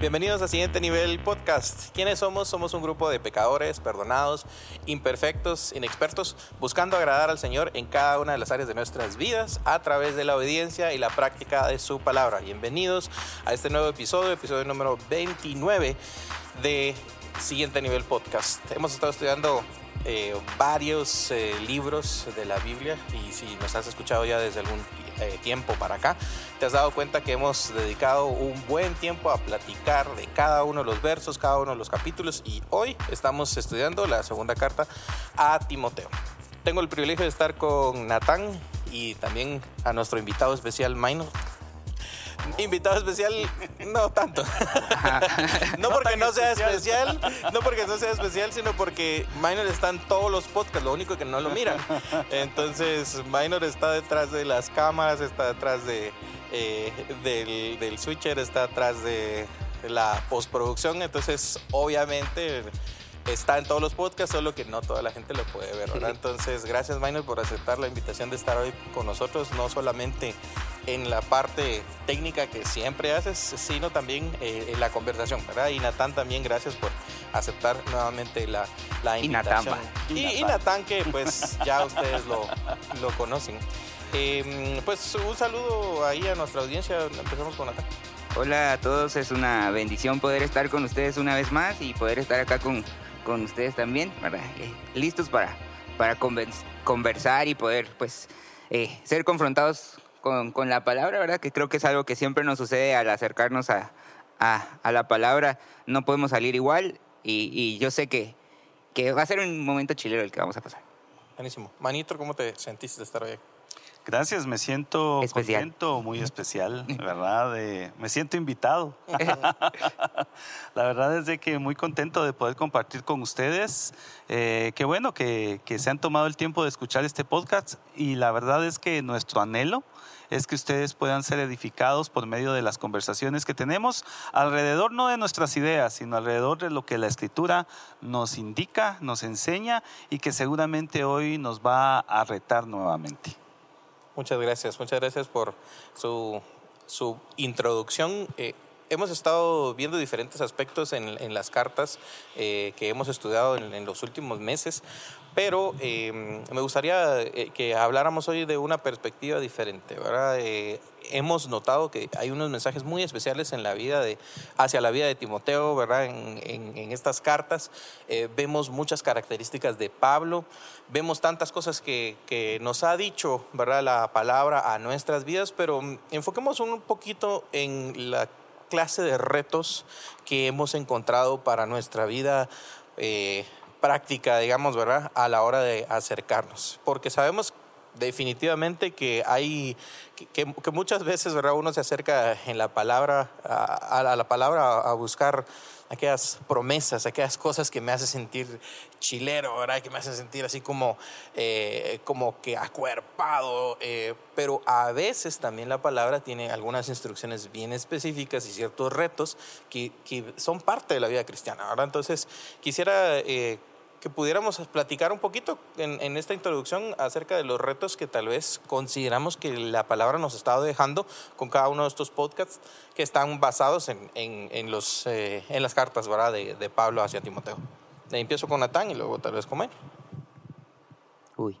Bienvenidos a Siguiente Nivel Podcast. ¿Quiénes somos? Somos un grupo de pecadores, perdonados, imperfectos, inexpertos, buscando agradar al Señor en cada una de las áreas de nuestras vidas a través de la obediencia y la práctica de su palabra. Bienvenidos a este nuevo episodio, episodio número 29 de Siguiente Nivel Podcast. Hemos estado estudiando eh, varios eh, libros de la Biblia y si nos has escuchado ya desde algún eh, tiempo para acá, te has dado cuenta que hemos dedicado un buen tiempo a platicar de cada uno de los versos, cada uno de los capítulos y hoy estamos estudiando la segunda carta a Timoteo. Tengo el privilegio de estar con Natán y también a nuestro invitado especial Minor. Invitado especial, no tanto. no porque no sea especial, no porque no sea especial, sino porque Minor está en todos los podcasts, lo único que no lo miran. Entonces, Minor está detrás de las cámaras, está detrás de, eh, del, del switcher, está detrás de la postproducción. Entonces, obviamente está en todos los podcasts, solo que no toda la gente lo puede ver, ¿verdad? Entonces, gracias, Minor, por aceptar la invitación de estar hoy con nosotros, no solamente en la parte técnica que siempre haces, sino también eh, en la conversación, ¿verdad? Y Natán también, gracias por aceptar nuevamente la, la invitación. Y, y, Natán, que pues ya ustedes lo, lo conocen. Eh, pues un saludo ahí a nuestra audiencia, empezamos con Natán. Hola a todos, es una bendición poder estar con ustedes una vez más y poder estar acá con con ustedes también, ¿verdad? Eh, listos para, para conversar y poder, pues, eh, ser confrontados con, con, la palabra, ¿verdad? Que creo que es algo que siempre nos sucede al acercarnos a, a, a la palabra. No podemos salir igual y, y, yo sé que, que va a ser un momento chilero el que vamos a pasar. Buenísimo. Manito, ¿cómo te sentiste de estar hoy? Gracias, me siento especial. contento, muy especial, ¿verdad? De, me siento invitado. la verdad es de que muy contento de poder compartir con ustedes. Eh, qué bueno que, que, se han tomado el tiempo de escuchar este podcast y la verdad es que nuestro anhelo es que ustedes puedan ser edificados por medio de las conversaciones que tenemos alrededor no de nuestras ideas, sino alrededor de lo que la escritura nos indica, nos enseña y que seguramente hoy nos va a retar nuevamente. Muchas gracias, muchas gracias por su, su introducción. Eh, hemos estado viendo diferentes aspectos en, las cartas eh, que hemos estudiado en, los últimos meses, pero eh, me gustaría eh, que habláramos hoy de una perspectiva diferente, ¿verdad? Hemos notado que hay unos mensajes muy especiales en la vida de, hacia la vida de Timoteo, ¿verdad? En, estas cartas vemos muchas características de Pablo, vemos tantas cosas que, que, nos ha dicho, ¿verdad? La palabra a nuestras vidas, pero enfoquemos un poquito en la clase de retos que hemos encontrado para nuestra vida eh, práctica, digamos, ¿verdad? A la hora de acercarnos. Porque sabemos definitivamente que hay, que, muchas veces, ¿verdad? Uno se acerca en la palabra, a la palabra a buscar aquellas promesas, aquellas cosas que me hacen sentir chilero, ¿verdad? Que me hacen sentir así como, eh, como que acuerpado. Eh, pero a veces también la palabra tiene algunas instrucciones bien específicas y ciertos retos que, que son parte de la vida cristiana, ¿verdad? Entonces, quisiera eh, que pudiéramos platicar un poquito en, en, esta introducción acerca de los retos que tal vez consideramos que la palabra nos estado dejando con cada uno de estos podcasts que están basados en, en, en los, eh, en las cartas ¿verdad? De, de, Pablo hacia Timoteo. empiezo con Natán y luego tal vez con él. Uy.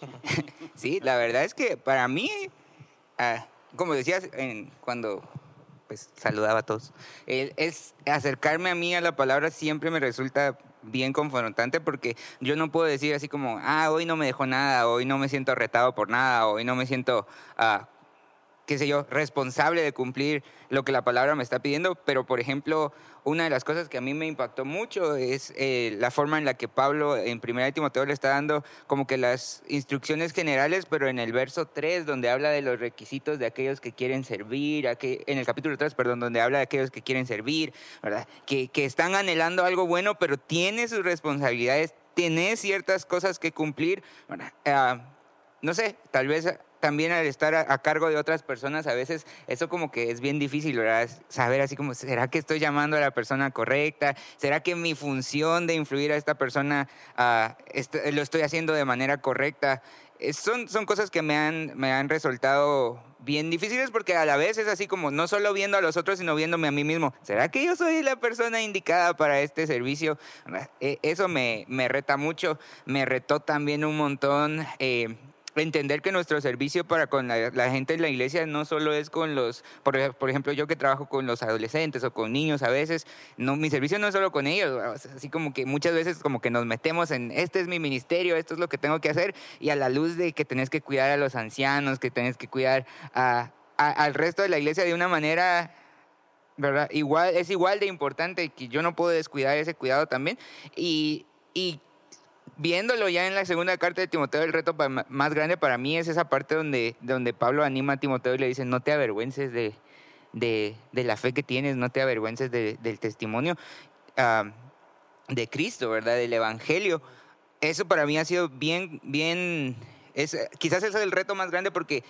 sí, la verdad es que para mí, ah, como decías cuando pues, saludaba a todos, eh, es acercarme a mí a la palabra siempre me resulta bien confrontante porque yo no puedo decir así como, ah, hoy no me dejó nada, hoy no me siento retado por nada, hoy no me siento, uh, qué sé yo, responsable de cumplir lo que la palabra me está pidiendo, pero por ejemplo, una de las cosas que a mí me impactó mucho es eh, la forma en la que Pablo en 1 Timoteo le está dando como que las instrucciones generales, pero en el verso 3, donde habla de los requisitos de aquellos que quieren servir, en el capítulo 3, perdón, donde habla de aquellos que quieren servir, ¿verdad? Que, que están anhelando algo bueno, pero tiene sus responsabilidades, tiene ciertas cosas que cumplir, ¿verdad? Uh, no sé, tal vez también al estar a, cargo de otras personas, a veces eso como que es bien difícil. Saber así como, ¿será que estoy llamando a la persona correcta? ¿Será que mi función de influir a esta persona est lo estoy haciendo de manera correcta? son, son cosas que me han, me han resultado bien difíciles porque a la vez es así como no solo viendo a los otros, sino viéndome a mí mismo. ¿Será que yo soy la persona indicada para este servicio? E, eso me, me reta mucho, me retó también un montón. Eh, entender que nuestro servicio para con la, gente en la iglesia no solo es con los, por, ejemplo, yo que trabajo con los adolescentes o con niños a veces, no, mi servicio no es solo con ellos, así como que muchas veces como que nos metemos en, este es mi ministerio, esto es lo que tengo que hacer, y a la luz de que tenés que cuidar a los ancianos, que tenés que cuidar al resto de la iglesia de una manera ¿verdad? Igual, es igual de importante que yo no puedo descuidar ese cuidado también. Y, y viéndolo ya en la segunda carta de Timoteo, el reto más grande para mí es esa parte donde, donde Pablo anima a Timoteo y le dice, no te avergüences de, de, la fe que tienes, no te avergüences del testimonio ah, de Cristo, ¿verdad? Del Evangelio. Eso para mí ha sido bien, bien, es, quizás es el reto más grande porque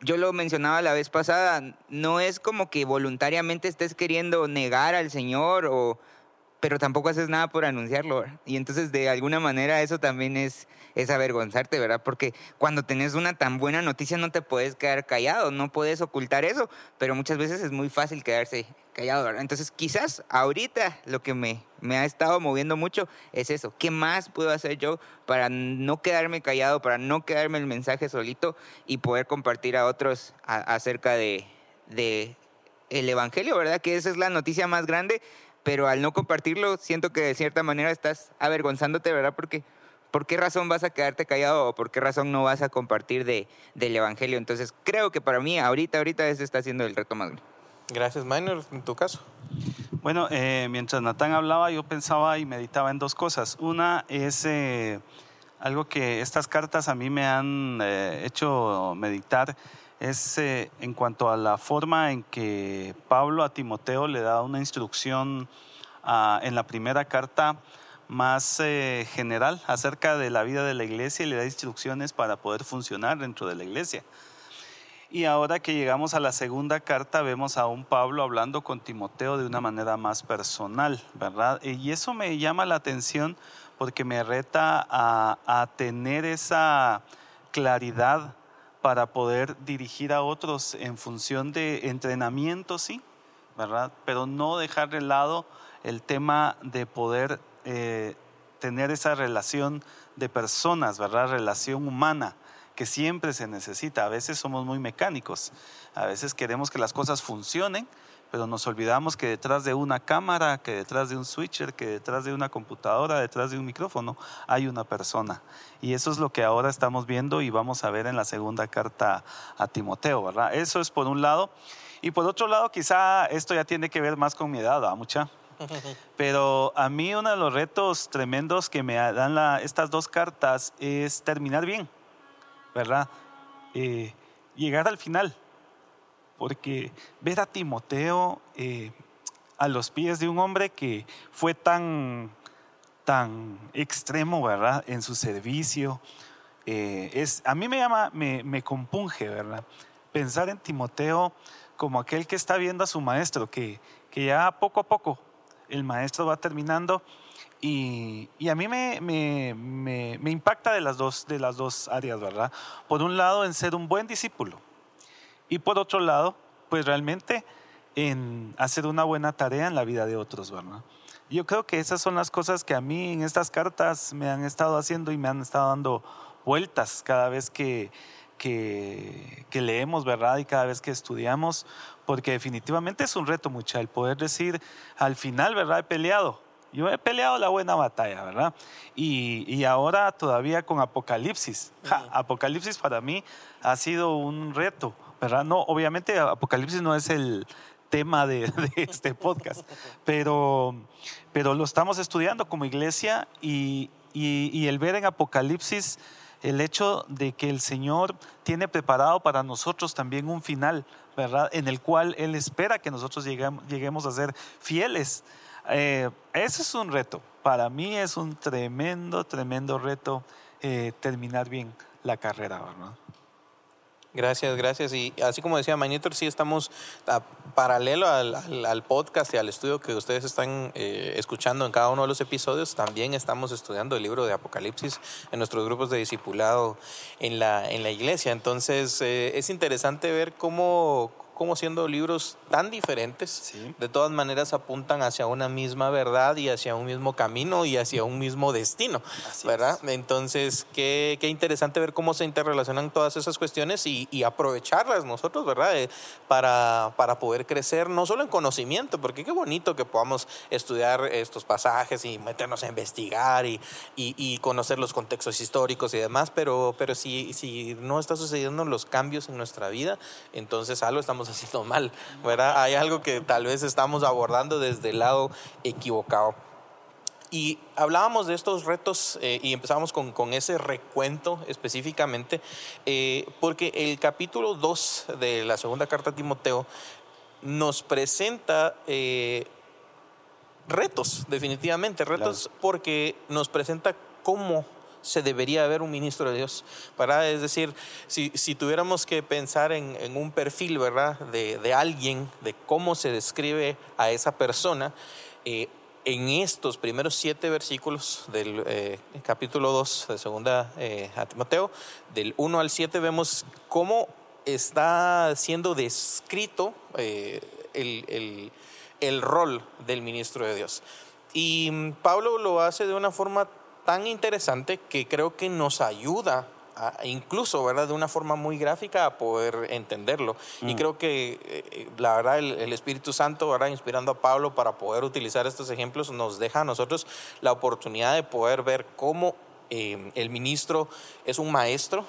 yo lo mencionaba la vez pasada, no es como que voluntariamente estés queriendo negar al Señor o pero tampoco haces nada por anunciarlo. Y entonces de alguna manera eso también es, es avergonzarte, ¿verdad? Porque cuando tenés una tan buena noticia no te puedes quedar callado, no puedes ocultar eso, pero muchas veces es muy fácil quedarse callado, ¿verdad? Entonces quizás ahorita lo que me, me ha estado moviendo mucho es eso. ¿Qué más puedo hacer yo para no quedarme callado, para no quedarme el mensaje solito y poder compartir a otros acerca de, de el Evangelio, ¿verdad? Que esa es la noticia más grande pero al no compartirlo, siento que de cierta manera estás avergonzándote, ¿verdad? Porque ¿por qué razón vas a quedarte callado o por qué razón no vas a compartir de, del Evangelio? Entonces, creo que para mí, ahorita, ahorita, ese está siendo el reto más grande. Gracias, Minor. En tu caso. Bueno, eh, mientras Natán hablaba, yo pensaba y meditaba en dos cosas. Una es eh, algo que estas cartas a mí me han eh, hecho meditar es eh, en cuanto a la forma en que Pablo a Timoteo le da una instrucción ah, en la primera carta más eh, general acerca de la vida de la iglesia y le da instrucciones para poder funcionar dentro de la iglesia. Y ahora que llegamos a la segunda carta, vemos a un Pablo hablando con Timoteo de una manera más personal, ¿verdad? Y eso me llama la atención porque me reta a tener esa claridad para poder dirigir a otros en función de entrenamiento, sí, ¿verdad? Pero no dejar de lado el tema de poder eh, tener esa relación de personas, ¿verdad? Relación humana que siempre se necesita. A veces somos muy mecánicos, a veces queremos que las cosas funcionen, pero nos olvidamos que detrás de una cámara, que detrás de un switcher, que detrás de una computadora, detrás de un micrófono, hay una persona. Y eso es lo que ahora estamos viendo y vamos a ver en la segunda carta a Timoteo, ¿verdad? Eso es por un lado. Y por otro lado, quizá esto ya tiene que ver más con mi edad, ¿verdad? mucha? Pero a mí uno de los retos tremendos que me dan estas dos cartas es terminar bien, ¿verdad? Eh, llegar al final porque ver a Timoteo eh, a los pies de un hombre que fue tan, tan extremo, ¿verdad? En su servicio, eh, es, a mí me llama, me, me compunge, ¿verdad? Pensar en Timoteo como aquel que está viendo a su maestro, que, que ya poco a poco el maestro va terminando y, y, a mí me, me, me, me, impacta de las, dos, de las dos áreas, ¿verdad? Por un lado, en ser un buen discípulo, y por otro lado, pues realmente en hacer una buena tarea en la vida de otros, ¿verdad? Yo creo que esas son las cosas que a mí en estas cartas me han estado haciendo y me han estado dando vueltas cada vez que, que, que leemos, ¿verdad? Y cada vez que estudiamos, porque definitivamente es un reto mucho el poder decir, al final, ¿verdad? He peleado, yo he peleado la buena batalla, ¿verdad? Y, y ahora todavía con Apocalipsis. Apocalipsis para mí ha sido un reto, ¿verdad? No, obviamente Apocalipsis no es el tema de, este podcast, pero, pero lo estamos estudiando como iglesia y, y, el ver en Apocalipsis el hecho de que el Señor tiene preparado para nosotros también un final, ¿verdad? En el cual Él espera que nosotros lleguemos, lleguemos a ser fieles. Eh, ese es un reto. Para mí es un tremendo, tremendo reto eh, terminar bien la carrera, ¿verdad? Gracias, gracias. Y así como decía Magnetor, sí estamos paralelo al, podcast y al estudio que ustedes están eh, escuchando en cada uno de los episodios, también estamos estudiando el libro de Apocalipsis en nuestros grupos de discipulado en la, en la iglesia. Entonces, eh, es interesante ver cómo como siendo libros tan diferentes, de todas maneras apuntan hacia una misma verdad y hacia un mismo camino y hacia un mismo destino, ¿verdad? Entonces, qué, qué, interesante ver cómo se interrelacionan todas esas cuestiones y, aprovecharlas nosotros, ¿verdad? Eh, para, para poder crecer, no solo en conocimiento, porque qué bonito que podamos estudiar estos pasajes y meternos a investigar y, y, conocer los contextos históricos y demás, pero, pero si, si no está sucediendo los cambios en nuestra vida, entonces algo estamos haciendo mal, ¿verdad? Hay algo que tal vez estamos abordando desde el lado equivocado. Y hablábamos de estos retos eh, y empezamos con, con, ese recuento específicamente, eh, porque el capítulo 2 de la segunda carta a Timoteo nos presenta eh, retos, definitivamente, retos porque nos presenta cómo se debería ver un ministro de Dios. ¿verdad? Es decir, si, si tuviéramos que pensar en, en un perfil ¿verdad? De, de, alguien, de cómo se describe a esa persona, eh, en estos primeros siete versículos del eh, capítulo 2 de segunda eh, a Timoteo, del 1 al 7, vemos cómo está siendo descrito el, el, el rol del ministro de Dios. Y mm, Pablo lo hace de una forma tan interesante que creo que nos ayuda incluso, ¿verdad? De una forma muy gráfica a poder entenderlo. Y mm. creo que, eh, la verdad, el, Espíritu Santo, ¿verdad? Inspirando a Pablo para poder utilizar estos ejemplos, nos deja a nosotros la oportunidad de poder ver cómo eh, el ministro es un maestro,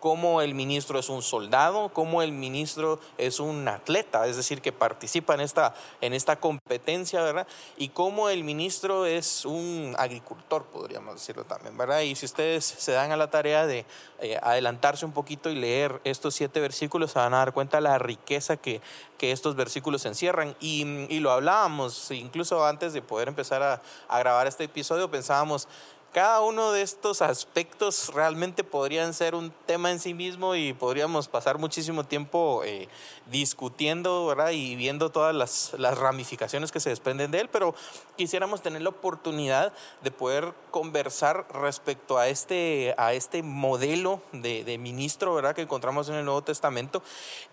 cómo el ministro es un soldado, cómo el ministro es un atleta, es decir, que participa en esta, en esta competencia, ¿verdad? Y cómo el ministro es un agricultor, podríamos decirlo también, ¿verdad? Y si ustedes se dan a la tarea de eh, adelantarse un poquito y leer estos siete versículos, se van a dar cuenta de la riqueza que, que estos versículos encierran. Y, y, lo hablábamos, incluso antes de poder empezar a, a grabar este episodio, pensábamos, cada uno de estos aspectos realmente podrían ser un tema en sí mismo y podríamos pasar muchísimo tiempo eh, discutiendo ¿verdad? y viendo todas las, ramificaciones que se desprenden de él, pero quisiéramos tener la oportunidad de poder conversar respecto a este, a este modelo de, ministro ¿verdad? que encontramos en el Nuevo Testamento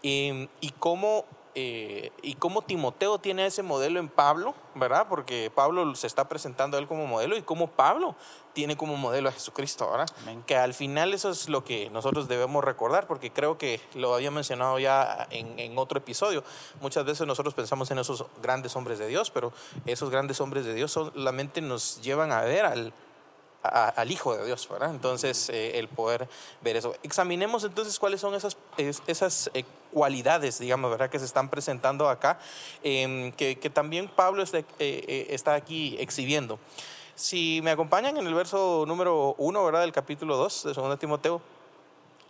y cómo eh, y cómo Timoteo tiene ese modelo en Pablo, ¿verdad? Porque Pablo se está presentando a él como modelo y cómo Pablo tiene como modelo a Jesucristo, ¿verdad? Que al final eso es lo que nosotros debemos recordar, porque creo que lo había mencionado ya en, en otro episodio. Muchas veces nosotros pensamos en esos grandes hombres de Dios, pero esos grandes hombres de Dios solamente nos llevan a ver al, al Hijo de Dios, ¿verdad? Entonces, eh, el poder ver eso. Examinemos entonces cuáles son esas, esas eh, cualidades, digamos, ¿verdad? Que se están presentando acá, em, que, también Pablo está, eh, está aquí exhibiendo. Si me acompañan en el verso número uno, ¿verdad? Del capítulo 2 de 2 Timoteo,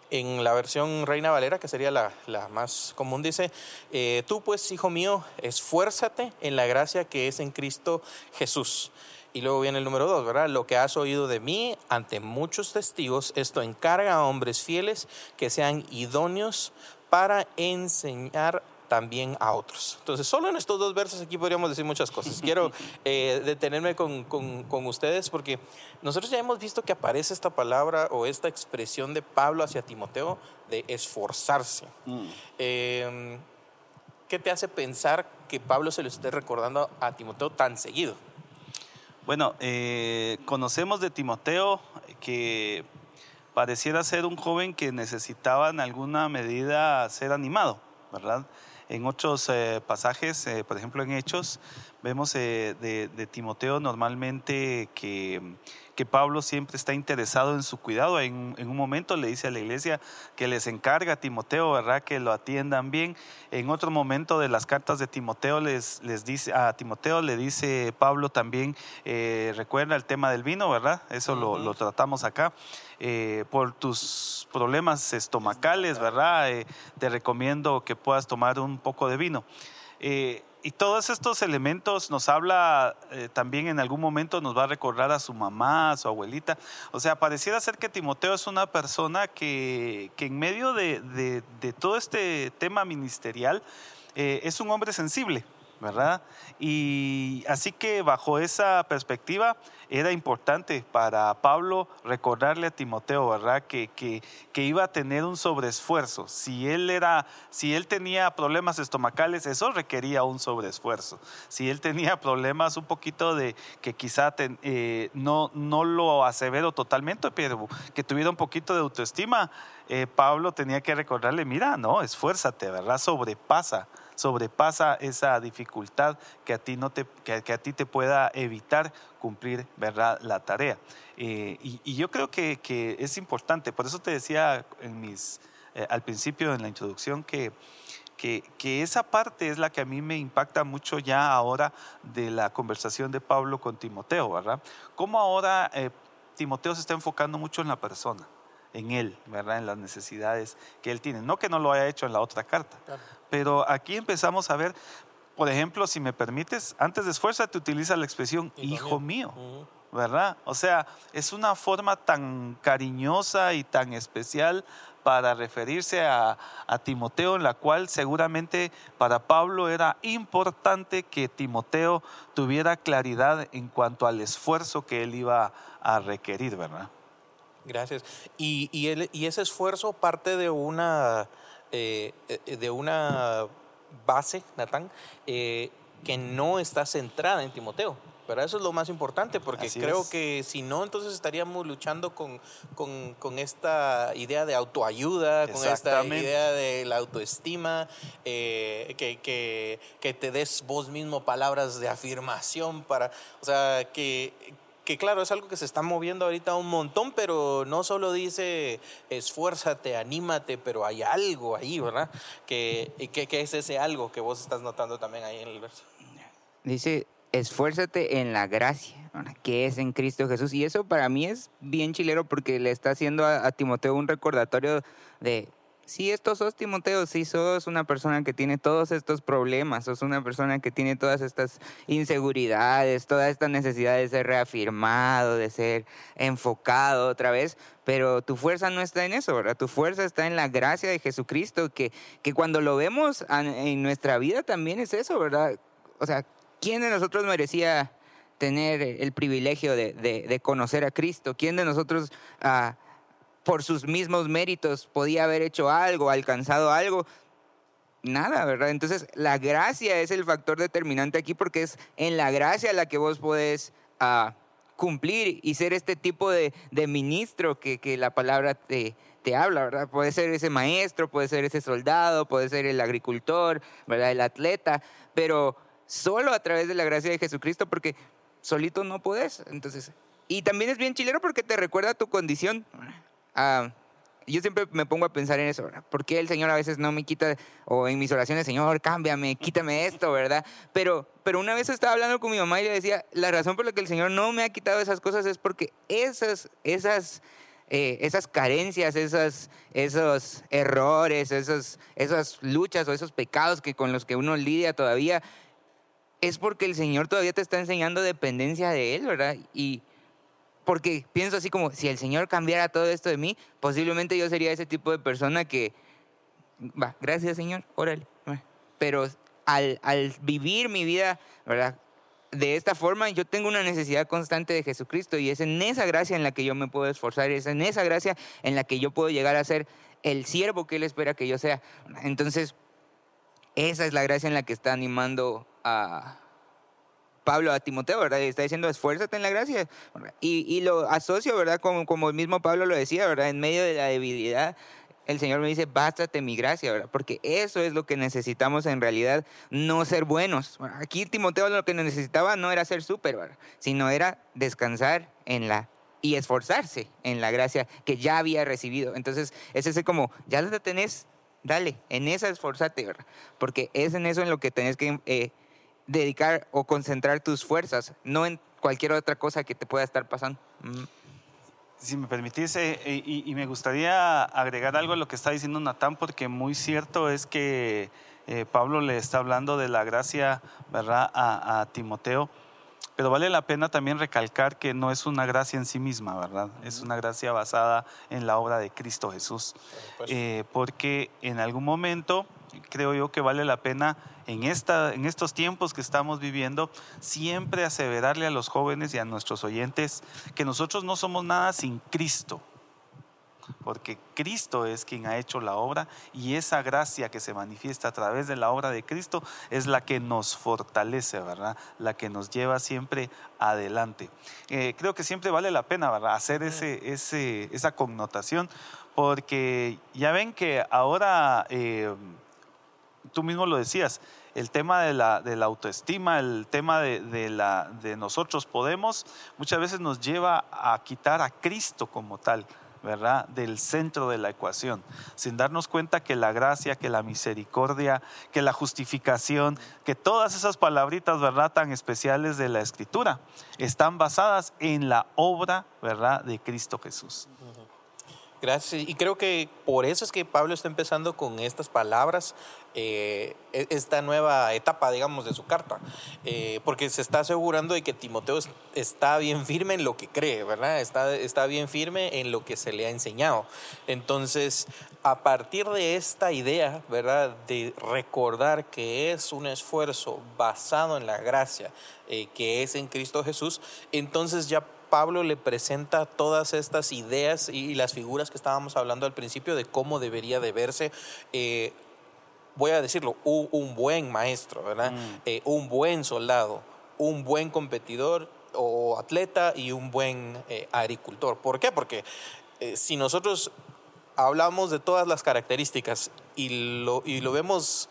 en la versión Reina Valera, que sería la, más común, dice, tú pues, hijo mío, esfuérzate en la gracia que es en Cristo Jesús. Y luego viene el número dos, ¿verdad? Lo que has oído de mí ante muchos testigos, esto encarga a hombres fieles que sean idóneos para enseñar también a otros. Entonces, solo en estos dos versos aquí podríamos decir muchas cosas. Quiero eh, detenerme con, con, ustedes porque nosotros ya hemos visto que aparece esta palabra o esta expresión de Pablo hacia Timoteo de esforzarse. Mm. Em, ¿Qué te hace pensar que Pablo se lo esté recordando a Timoteo tan seguido? Bueno, eh, conocemos de Timoteo que pareciera ser un joven que necesitaba en alguna medida ser animado, ¿verdad? En otros eh, pasajes, eh, por ejemplo en Hechos, vemos de, Timoteo normalmente que que Pablo siempre está interesado en su cuidado. En, un momento le dice a la iglesia que les encarga a Timoteo, ¿verdad? Que lo atiendan bien. En otro momento de las cartas de Timoteo les, les dice, a Timoteo le dice Pablo también, eh, recuerda el tema del vino, ¿verdad? Eso lo, tratamos acá. Eh, por tus problemas estomacales, ¿verdad? Eh, te recomiendo que puedas tomar un poco de vino. Y todos estos elementos nos habla eh, también en algún momento, nos va a recordar a su mamá, a su abuelita. O sea, pareciera ser que Timoteo es una persona que, que en medio de, de, todo este tema ministerial eh, es un hombre sensible. ¿Verdad? Y así que bajo esa perspectiva era importante para Pablo recordarle a Timoteo, ¿verdad? Que, que, que, iba a tener un sobreesfuerzo. Si él, era, si él tenía problemas estomacales, eso requería un sobreesfuerzo. Si él tenía problemas un poquito de que quizá eh, no, no lo asevero totalmente, pero que tuviera un poquito de autoestima, eh, Pablo tenía que recordarle, mira, no, esfuérzate, ¿verdad? Sobrepasa sobrepasa esa dificultad que a ti, no te, que, a ti te pueda evitar cumplir ¿verdad? la tarea. Eh, y, yo creo que, que, es importante, por eso te decía eh, al principio en la introducción que, que, que, esa parte es la que a mí me impacta mucho ya ahora de la conversación de Pablo con Timoteo, ¿verdad? Cómo ahora eh, Timoteo se está enfocando mucho en la persona en él, ¿verdad? En las necesidades que él tiene. No que no lo haya hecho en la otra carta, pero aquí empezamos a ver, por ejemplo, si me permites, antes de esfuérzate utiliza la expresión hijo, mío. ¿Verdad? O sea, es una forma tan cariñosa y tan especial para referirse a, a, Timoteo, en la cual seguramente para Pablo era importante que Timoteo tuviera claridad en cuanto al esfuerzo que él iba a requerir, ¿verdad? Gracias. Y, y, ese esfuerzo parte de una, eh, eh, de una base, Natán, eh, que no está centrada en Timoteo. Pero eso es lo más importante, porque creo que si no, entonces estaríamos luchando con, con, esta idea de autoayuda, con esta idea de la autoestima, que, que, que, te des vos mismo palabras de afirmación para, o sea, que, que claro, es algo que se está moviendo ahorita un montón, pero no solo dice esfuérzate, anímate, pero hay algo ahí, ¿verdad? Que, que, es ese algo que vos estás notando también ahí en el verso. Dice, esfuérzate en la gracia, que es en Cristo Jesús. Y eso para mí es bien chilero porque le está haciendo a Timoteo un recordatorio de si esto sos Timoteo, si sos una persona que tiene todos estos problemas, sos una persona que tiene todas estas inseguridades, toda esta necesidad de ser reafirmado, de ser enfocado otra vez, pero tu fuerza no está en eso, ¿verdad? Tu fuerza está en la gracia de Jesucristo, que, que cuando lo vemos en nuestra vida también es eso, ¿verdad? O sea, ¿quién de nosotros merecía tener el privilegio de, de, conocer a Cristo? ¿Quién de nosotros... Uh, por sus mismos méritos podía haber hecho algo, alcanzado algo. Nada, ¿verdad? Entonces la gracia es el factor determinante aquí porque es en la gracia la que vos podés uh, cumplir y ser este tipo de, de ministro que, que, la palabra te, te habla, ¿verdad? Puede ser ese maestro, puede ser ese soldado, puede ser el agricultor, ¿verdad? El atleta, pero solo a través de la gracia de Jesucristo porque solito no podés. Entonces, y también es bien chilero porque te recuerda tu condición. Ah, yo siempre me pongo a pensar en eso, ¿verdad? ¿Por qué el Señor a veces no me quita, o en mis oraciones, Señor, cámbiame, quítame esto, ¿verdad? Pero, pero una vez estaba hablando con mi mamá y le decía, la razón por la que el Señor no me ha quitado esas cosas es porque esas, esas, eh, esas carencias, esas, esos errores, esos, esas luchas o esos pecados que con los que uno lidia todavía, es porque el Señor todavía te está enseñando dependencia de Él, ¿verdad? Y, porque pienso así como, si el Señor cambiara todo esto de mí, posiblemente yo sería ese tipo de persona que, va, gracias Señor, órale. Pero al, vivir mi vida, ¿verdad? De esta forma, yo tengo una necesidad constante de Jesucristo y es en esa gracia en la que yo me puedo esforzar, es en esa gracia en la que yo puedo llegar a ser el siervo que Él espera que yo sea. Entonces, esa es la gracia en la que está animando a, Pablo a Timoteo, ¿verdad? Y está diciendo, esfuérzate en la gracia. Y, lo asocio, ¿verdad? Como, como el mismo Pablo lo decía, ¿verdad? En medio de la debilidad, el Señor me dice, bástate mi gracia, ¿verdad? Porque eso es lo que necesitamos en realidad, no ser buenos. Aquí Timoteo lo que necesitaba no era ser súper, ¿verdad? Sino era descansar en la y esforzarse en la gracia que ya había recibido. Entonces, es ese como, ya la tenés, dale, en esa esforzate, ¿verdad? Porque es en eso en lo que tenés que... Eh, dedicar o concentrar tus fuerzas, no en cualquier otra cosa que te pueda estar pasando. Si me permitís, eh, y, me gustaría agregar algo a lo que está diciendo Natán, porque muy cierto es que eh, Pablo le está hablando de la gracia, ¿verdad?, a, Timoteo. Pero vale la pena también recalcar que no es una gracia en sí misma, ¿verdad? Es una gracia basada en la obra de Cristo Jesús. Eh, porque en algún momento creo yo que vale la pena en, esta, en estos tiempos que estamos viviendo, siempre aseverarle a los jóvenes y a nuestros oyentes que nosotros no somos nada sin Cristo porque Cristo es quien ha hecho la obra y esa gracia que se manifiesta a través de la obra de Cristo es la que nos fortalece, ¿verdad? La que nos lleva siempre adelante. Eh, creo que siempre vale la pena, ¿verdad? Hacer ese, ese, esa connotación, porque ya ven que ahora, eh, tú mismo lo decías, el tema de la, de la autoestima, el tema de, de, la, de nosotros podemos, muchas veces nos lleva a quitar a Cristo como tal. ¿Verdad? Del centro de la ecuación, sin darnos cuenta que la gracia, que la misericordia, que la justificación, que todas esas palabritas, ¿verdad? Tan especiales de la escritura, están basadas en la obra, ¿verdad? De Cristo Jesús. Gracias. Y creo que por eso es que Pablo está empezando con estas palabras, eh, e-, esta nueva etapa, digamos, de su carta, eh, porque se está asegurando de que Timoteo está bien firme en lo que cree, ¿verdad? Está, está bien firme en lo que se le ha enseñado. Entonces, a partir de esta idea, ¿verdad? De recordar que es un esfuerzo basado en la gracia eh, que es en Cristo Jesús, entonces ya Pablo le presenta todas estas ideas y las figuras que estábamos hablando al principio de cómo debería de verse. Eh, voy a decirlo, un, buen maestro, ¿verdad? Mm. Eh, un buen soldado, un buen competidor o atleta y un buen eh, agricultor. ¿Por qué? Porque si nosotros hablamos de todas las características y lo, y lo vemos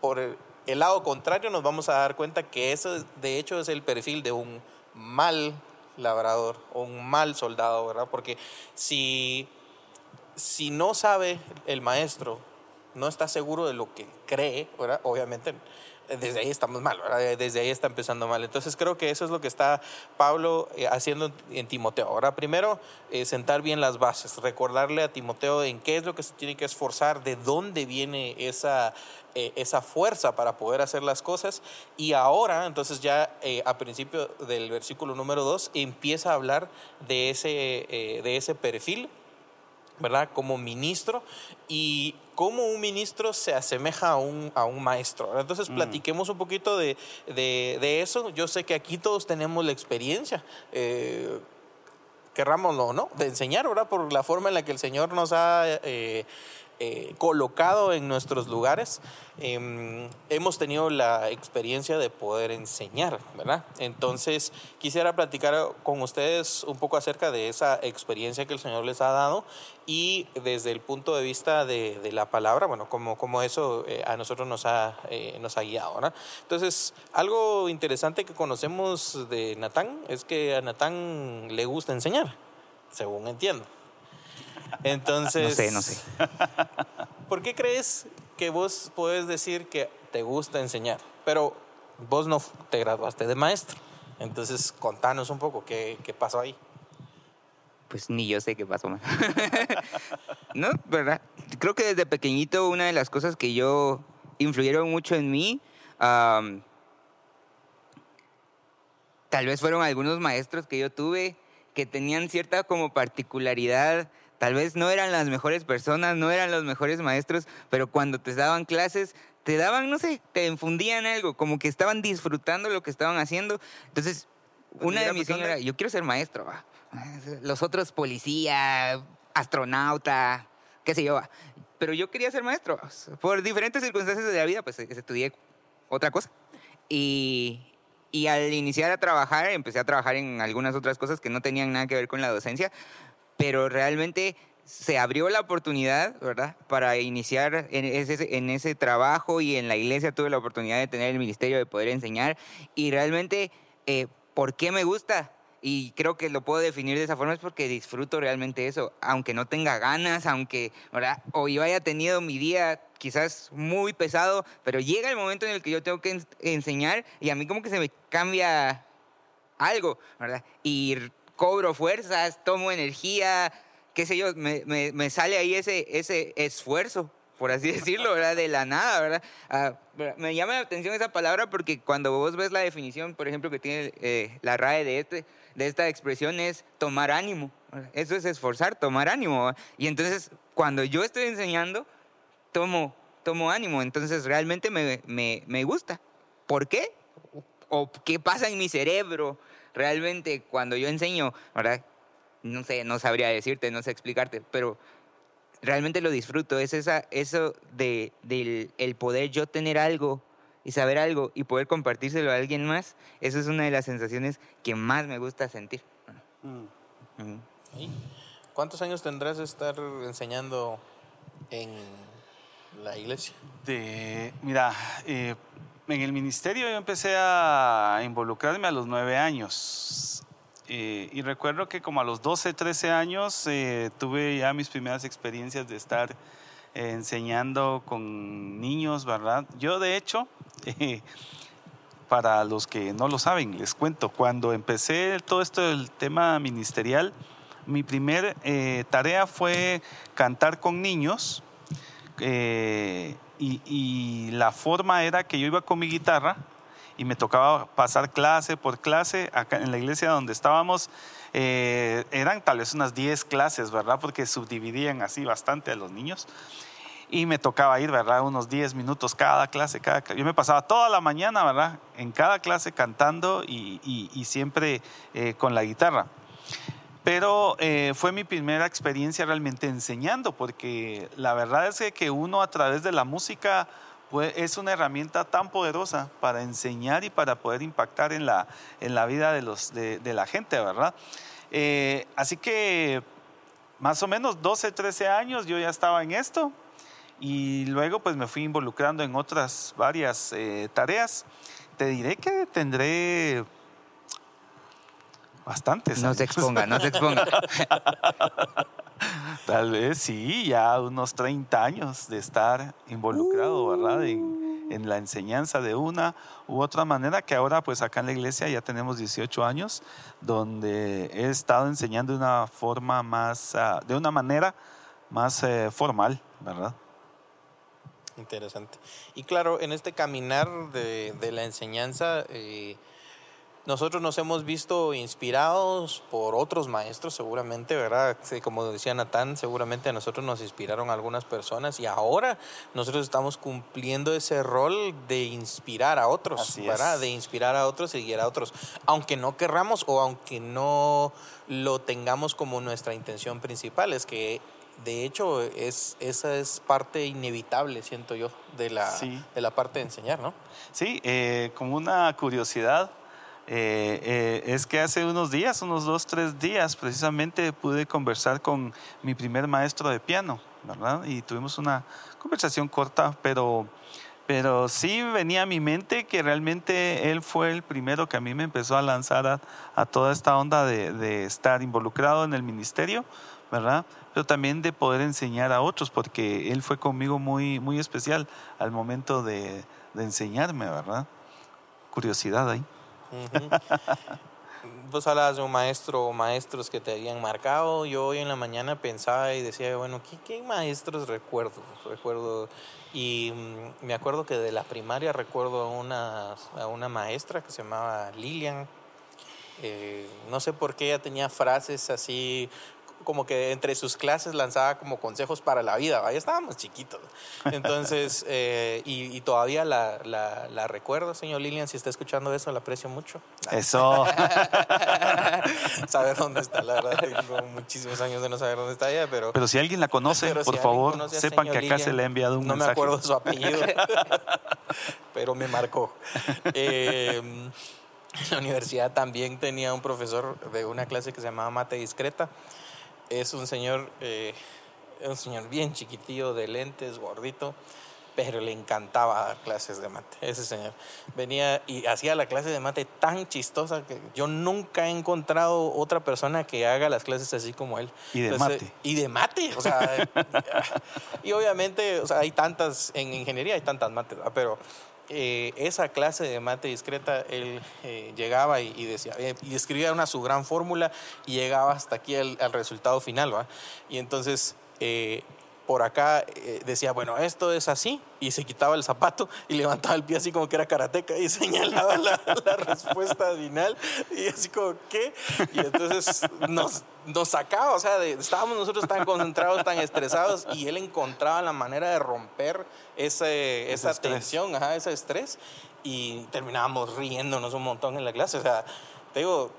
por el lado contrario, nos vamos a dar cuenta que eso de hecho es el perfil de un mal labrador o un mal soldado, ¿verdad? Porque si, si no sabe el maestro, no está seguro de lo que cree, ¿verdad? Obviamente desde ahí estamos mal, desde ahí está empezando mal. Entonces creo que eso es lo que está Pablo eh, haciendo en Timoteo. Ahora, primero, eh, sentar bien las bases, recordarle a Timoteo en qué es lo que se tiene que esforzar, de dónde viene esa, eh, esa fuerza para poder hacer las cosas. Y ahora, entonces ya a principio del versículo número 2, empieza a hablar de ese, de ese perfil ¿verdad? Como ministro y cómo un ministro se asemeja a un, a un maestro. Entonces, mm. platiquemos un poquito de, de, eso. Yo sé que aquí todos tenemos la experiencia. Eh, querrámoslo o no, de enseñar, ¿verdad? Por la forma en la que el Señor nos ha eh, eh, colocado en nuestros lugares, em, hemos tenido la experiencia de poder enseñar, ¿verdad? Entonces, quisiera platicar con ustedes un poco acerca de esa experiencia que el Señor les ha dado y desde el punto de vista de, la palabra, bueno, como, como eso eh, a nosotros nos ha, eh, nos ha guiado, ¿verdad? Entonces, algo interesante que conocemos de Natán es que a Natán le gusta enseñar, según entiendo. Entonces. No sé, no sé. ¿Por qué crees que vos puedes decir que te gusta enseñar? Pero vos no te graduaste de maestro. Entonces, contanos un poco qué, qué pasó ahí. Pues ni yo sé qué pasó. no, ¿verdad? Creo que desde pequeñito una de las cosas que yo influyeron mucho en mí, tal vez fueron algunos maestros que yo tuve que tenían cierta como particularidad Tal vez no eran las mejores personas, no eran los mejores maestros, pero cuando te daban clases, te daban, no sé, te infundían algo, como que estaban disfrutando lo que estaban haciendo. Entonces, pues una de mis sueños era, yo quiero ser maestro. Los otros policía, astronauta, qué sé yo. Pero yo quería ser maestro. Por diferentes circunstancias de la vida, pues estudié otra cosa. Y, y al iniciar a trabajar, empecé a trabajar en algunas otras cosas que no tenían nada que ver con la docencia, pero realmente se abrió la oportunidad, ¿verdad? Para iniciar en ese, en ese trabajo y en la iglesia tuve la oportunidad de tener el ministerio, de poder enseñar y realmente, eh, ¿por qué me gusta? Y creo que lo puedo definir de esa forma es porque disfruto realmente eso, aunque no tenga ganas, aunque, ¿verdad? Yo haya tenido mi día quizás muy pesado, pero llega el momento en el que yo tengo que enseñar y a mí como que se me cambia algo, ¿verdad? Y cobro fuerzas, tomo energía, qué sé yo, me, me, sale ahí ese, ese esfuerzo por así decirlo, ¿verdad? De la nada, ¿verdad? Ah, me llama la atención esa palabra porque cuando vos ves la definición, por ejemplo, que tiene eh, la RAE de, este, de esta expresión es tomar ánimo. Eso es esforzar, tomar ánimo. Y entonces, cuando yo estoy enseñando, tomo, tomo ánimo. Entonces, realmente me, me, me gusta. ¿Por qué? ¿O qué pasa en mi cerebro realmente cuando yo enseño? ¿verdad? No sé, no sabría decirte, no sé explicarte, pero realmente lo disfruto. Es esa, eso de, del el poder yo tener algo y saber algo y poder compartírselo a alguien más, eso es una de las sensaciones que más me gusta sentir. Mm. ¿Cuántos años tendrás de estar enseñando en la iglesia? De, mira, eh, en el ministerio yo empecé a involucrarme a los nueve años. Eh, y recuerdo que como a los 12, 13 años eh, tuve ya mis primeras experiencias de estar enseñando con niños, ¿verdad? Yo de hecho, para los que no lo saben, les cuento, cuando empecé todo esto del tema ministerial, mi primer eh, tarea fue cantar con niños y, la forma era que yo iba con mi guitarra, y me tocaba pasar clase por clase. Acá en la iglesia donde estábamos eh, eran tal vez unas 10 clases, ¿verdad? Porque subdividían así bastante a los niños. Y me tocaba ir, ¿verdad? Unos 10 minutos cada clase. Cada, yo me pasaba toda la mañana, ¿verdad? En cada clase cantando y, y, siempre eh, con la guitarra. Pero eh, fue mi primera experiencia realmente enseñando, porque la verdad es que uno a través de la música es una herramienta tan poderosa para enseñar y para poder impactar en la, en la vida de, los, de, la gente, ¿verdad? Eh, así que más o menos 12, 13 años yo ya estaba en esto y luego pues me fui involucrando en otras varias eh, tareas. Te diré que tendré bastantes. No se exponga, no se exponga. Tal vez sí, ya unos 30 años de estar involucrado, ¿verdad? En, la enseñanza de una u otra manera, que ahora pues acá en la iglesia ya tenemos 18 años, donde he estado enseñando de una forma más, ah, de una manera más eh, formal, ¿verdad? Interesante. Y claro, en este caminar de, de la enseñanza, eh, nosotros nos hemos visto inspirados por otros maestros, seguramente, ¿verdad? Como decía Natán, seguramente a nosotros nos inspiraron algunas personas y ahora nosotros estamos cumpliendo ese rol de inspirar a otros, ¿verdad? De inspirar a otros y guiar a otros, aunque no querramos o aunque no lo tengamos como nuestra intención principal, es que de hecho es esa es parte inevitable, siento yo, de la, de la parte de enseñar, ¿no? Sí, eh, como una curiosidad eh, eh, es que hace unos días, unos dos, tres días, precisamente pude conversar con mi primer maestro de piano, ¿verdad? Y tuvimos una conversación corta, pero, pero sí venía a mi mente que realmente él fue el primero que a mí me empezó a lanzar a, toda esta onda de, estar involucrado en el ministerio, ¿verdad? Pero también de poder enseñar a otros, porque él fue conmigo muy, muy especial al momento de, de enseñarme, ¿verdad? Curiosidad ahí. Vos hablabas de un maestro o maestros que te habían marcado. Yo hoy en la mañana pensaba y decía, bueno, ¿qué, maestros recuerdo? Recuerdo, y mm, me acuerdo que de la primaria recuerdo a una, a una maestra que se llamaba Lilian. Eh, no sé por qué ella tenía frases así como que entre sus clases lanzaba como consejos para la vida, ya estábamos chiquitos. Entonces, eh, y, todavía la, la, recuerdo, señor Lilian, si está escuchando eso, la aprecio mucho. Eso. saber dónde está, la verdad, tengo muchísimos años de no saber dónde está ella, pero... Pero si alguien la conoce, por favor, sepan que acá se le ha enviado un no mensaje. No me acuerdo su apellido, pero me marcó. Eh, la universidad también tenía un profesor de una clase que se llamaba Mate Discreta es un señor, eh, un señor bien chiquitillo, de lentes, gordito, pero le encantaba dar clases de mate. Ese señor venía y hacía la clase de mate tan chistosa que yo nunca he encontrado otra persona que haga las clases así como él. Y de mate. Y de mate, o sea, y obviamente, o sea, hay tantas, en ingeniería hay tantas mates, pero eh, esa clase de mate discreta, él eh, llegaba y, decía, eh, y escribía una su gran fórmula y llegaba hasta aquí al, resultado final, ¿va? Y entonces por acá eh, decía, bueno, esto es así, y se quitaba el zapato y levantaba el pie así como que era karateca y señalaba la, la respuesta final, y así como, ¿qué? Y entonces nos, nos sacaba, o sea, estábamos nosotros tan concentrados, tan estresados, y él encontraba la manera de romper ese, esa tensión, ajá, ese estrés, y terminábamos riéndonos un montón en la clase, o sea, te digo,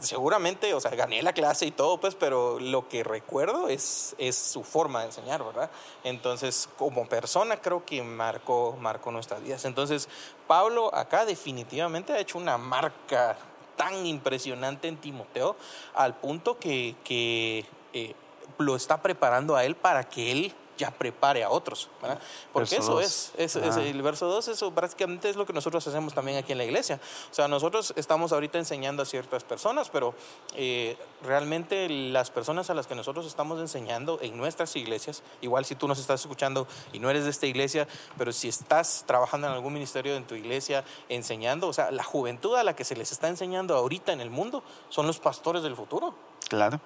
seguramente, o sea, gané la clase y todo, pues, pero lo que recuerdo es, es su forma de enseñar, ¿verdad? Entonces, como persona creo que marcó, marcó nuestras vidas. Entonces, Pablo acá definitivamente ha hecho una marca tan impresionante en Timoteo al punto que, que eh, lo está preparando a él para que él ya prepare a otros. ¿verdad? Porque eso es, es, el verso 2, eso prácticamente es lo que nosotros hacemos también aquí en la iglesia. O sea, nosotros estamos ahorita enseñando a ciertas personas, pero eh, realmente las personas a las que nosotros estamos enseñando en nuestras iglesias, igual si tú nos estás escuchando y no eres de esta iglesia, pero si estás trabajando en algún ministerio en tu iglesia enseñando, o sea, la juventud a la que se les está enseñando ahorita en el mundo son los pastores del futuro. Claro.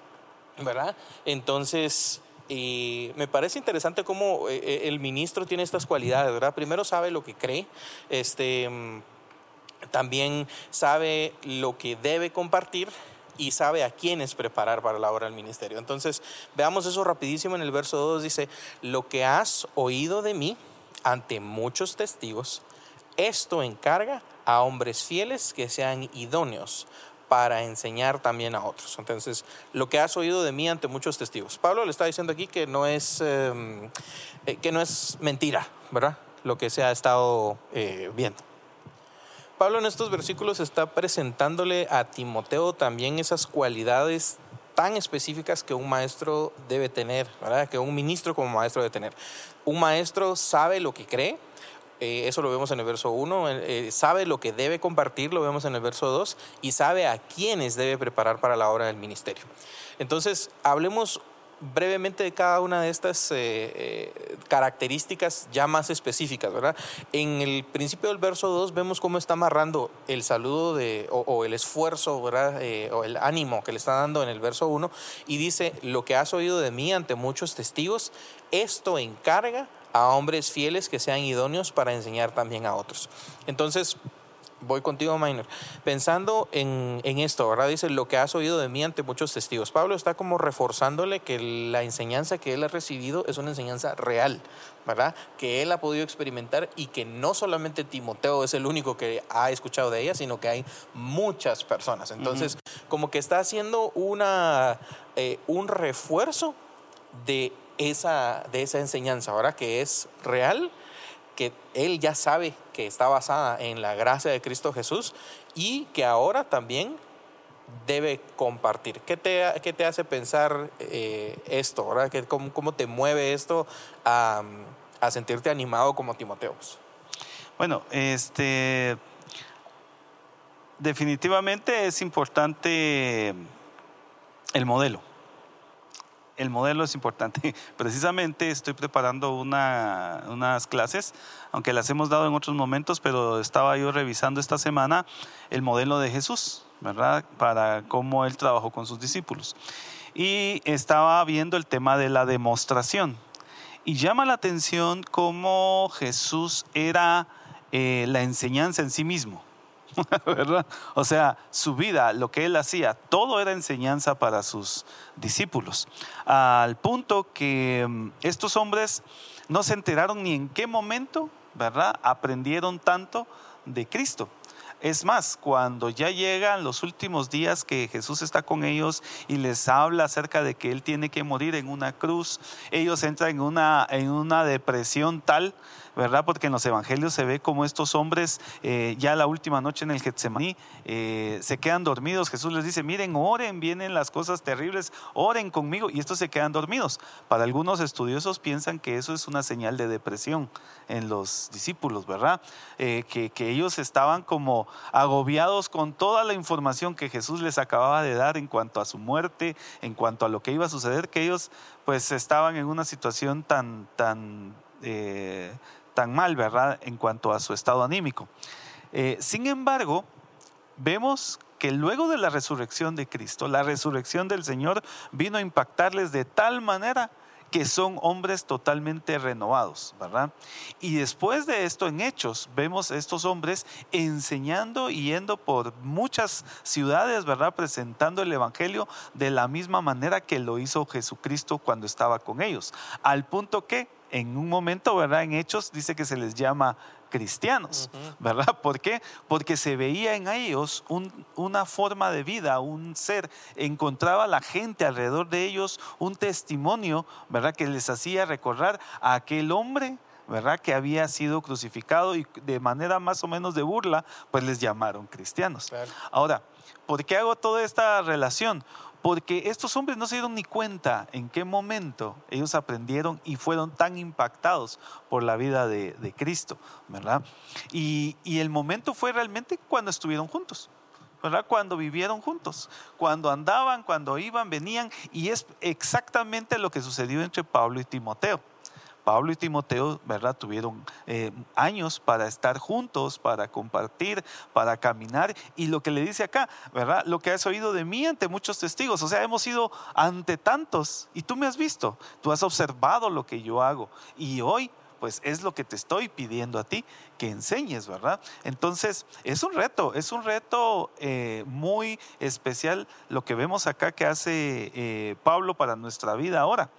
¿Verdad? Entonces, y me parece interesante cómo eh, eh, el ministro tiene estas cualidades, ¿verdad? Primero sabe lo que cree, este, también sabe lo que debe compartir y sabe a quiénes preparar para la obra del ministerio. Entonces, veamos eso rapidísimo en el verso 2, dice, lo que has oído de mí ante muchos testigos, esto encarga a hombres fieles que sean idóneos para enseñar también a otros. Entonces, lo que has oído de mí ante muchos testigos. Pablo le está diciendo aquí que no es, em, eh, que no es mentira, ¿verdad? Lo que se ha estado eh, viendo. Pablo en estos versículos está presentándole a Timoteo también esas cualidades tan específicas que un maestro debe tener, ¿verdad? Que un ministro como maestro debe tener. Un maestro sabe lo que cree, eh, eso lo vemos en el verso 1, eh, sabe lo que debe compartir, lo vemos en el verso 2, y sabe a quiénes debe preparar para la obra del ministerio. Entonces, hablemos brevemente de cada una de estas eh, características ya más específicas, ¿verdad? En el principio del verso 2 vemos cómo está amarrando el saludo o, el esfuerzo, ¿verdad? o el ánimo que le está dando en el verso 1 y dice, lo que has oído de mí ante muchos testigos, esto encarga a hombres fieles que sean idóneos para enseñar también a otros. Entonces, voy contigo, Minor. Pensando en, esto, ¿verdad? Dice, lo que has oído de mí ante muchos testigos. Pablo está como reforzándole que la enseñanza que él ha recibido es una enseñanza real, ¿verdad? Que él ha podido experimentar y que no solamente Timoteo es el único que ha escuchado de ella, sino que hay muchas personas. Entonces, como que está haciendo una, eh, un refuerzo de esa, de esa enseñanza, ahora que es real, que él ya sabe que está basada en la gracia de Cristo Jesús y que ahora también debe compartir. ¿Qué te, qué te hace pensar eh, esto? ¿verdad? cómo, cómo, te mueve esto a, a sentirte animado como Timoteo? Bueno, este definitivamente es importante el modelo el modelo es importante. Precisamente estoy preparando unas clases, aunque las hemos dado en otros momentos, pero estaba yo revisando esta semana el modelo de Jesús, ¿verdad? Para cómo él trabajó con sus discípulos. Y estaba viendo el tema de la demostración. Y llama la atención cómo Jesús era eh, la enseñanza en sí mismo. O sea, su vida, lo que él hacía, todo era enseñanza para sus discípulos. Al punto que mm, estos hombres no se enteraron ni en qué momento, ¿verdad? Aprendieron tanto de Cristo. Es más, cuando ya llegan los últimos días que Jesús está con ellos y les habla acerca de que Él tiene que morir en una cruz, ellos entran en una, en una depresión tal ¿verdad? Porque en los evangelios se ve como estos hombres, eh, ya la última noche en el Getsemaní, eh, se quedan dormidos. Jesús les dice, miren, oren, vienen las cosas terribles, oren conmigo, y estos se quedan dormidos. Para algunos estudiosos piensan que eso es una señal de depresión en los discípulos, ¿verdad? Eh, que, que ellos estaban como agobiados con toda la información que Jesús les acababa de dar en cuanto a su muerte, en cuanto a lo que iba a suceder, que ellos pues estaban en una situación tan, tan tan mal, ¿verdad? En cuanto a su estado anímico. Eh, sin embargo, vemos que luego de la resurrección de Cristo, la resurrección del Señor vino a impactarles de tal manera que son hombres totalmente renovados, ¿verdad? Y después de esto, en Hechos, vemos estos hombres enseñando y yendo por muchas ciudades, ¿verdad? Presentando el Evangelio de la misma manera que lo hizo Jesucristo cuando estaba con ellos. Al punto que en un momento, ¿verdad? En Hechos dice que se les llama cristianos, ¿verdad? ¿Por qué? Porque se veía en ellos una forma de vida, un ser, encontraba la gente alrededor de ellos un testimonio, ¿verdad? Que les hacía recordar a aquel hombre, ¿verdad? Que había sido crucificado y de manera más o menos de burla, pues les llamaron cristianos. Ahora, ¿por qué hago toda esta relación? Porque estos hombres no se dieron ni cuenta en qué momento ellos aprendieron y fueron tan impactados por la vida de, Cristo, ¿verdad? Y, el momento fue realmente cuando estuvieron juntos. ¿verdad? Cuando vivieron juntos, cuando andaban, cuando iban, venían, y es exactamente lo que sucedió entre Pablo y Timoteo. Pablo y Timoteo, ¿verdad? Tuvieron eh, años para estar juntos, para compartir, para caminar. Y lo que le dice acá, ¿verdad? Lo que has oído de mí ante muchos testigos. O sea, hemos ido ante tantos y tú me has visto, tú has observado lo que yo hago. Y hoy pues es lo que te estoy pidiendo a ti que enseñes, ¿verdad? Entonces, es un reto, es un reto eh, muy especial lo que vemos acá que hace eh, Pablo para nuestra vida ahora,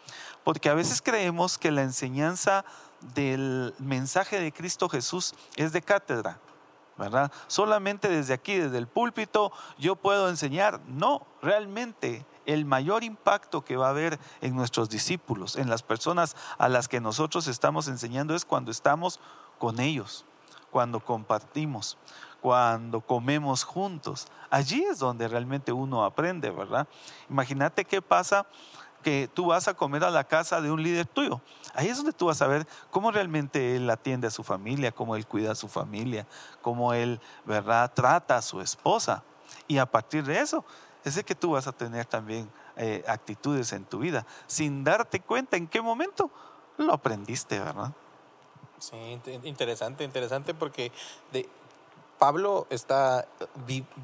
porque a veces creemos que la enseñanza del mensaje de Cristo Jesús es de cátedra, ¿verdad? Solamente desde aquí, desde el púlpito, yo puedo enseñar. No, realmente el mayor impacto que va a haber en nuestros discípulos, en las personas a las que nosotros estamos enseñando, es cuando estamos con ellos, cuando compartimos, cuando comemos juntos. Allí es donde realmente uno aprende, ¿verdad? Imagínate qué pasa que tú vas a comer a la casa de un líder tuyo. Ahí es donde tú vas a ver cómo realmente él atiende a su familia, cómo él cuida a su familia, cómo él, ¿verdad?, trata a su esposa. Y a partir de eso, es de que tú vas a tener también eh, actitudes en tu vida, sin darte cuenta en qué momento lo aprendiste, ¿verdad? Sí, interesante, interesante porque de, Pablo está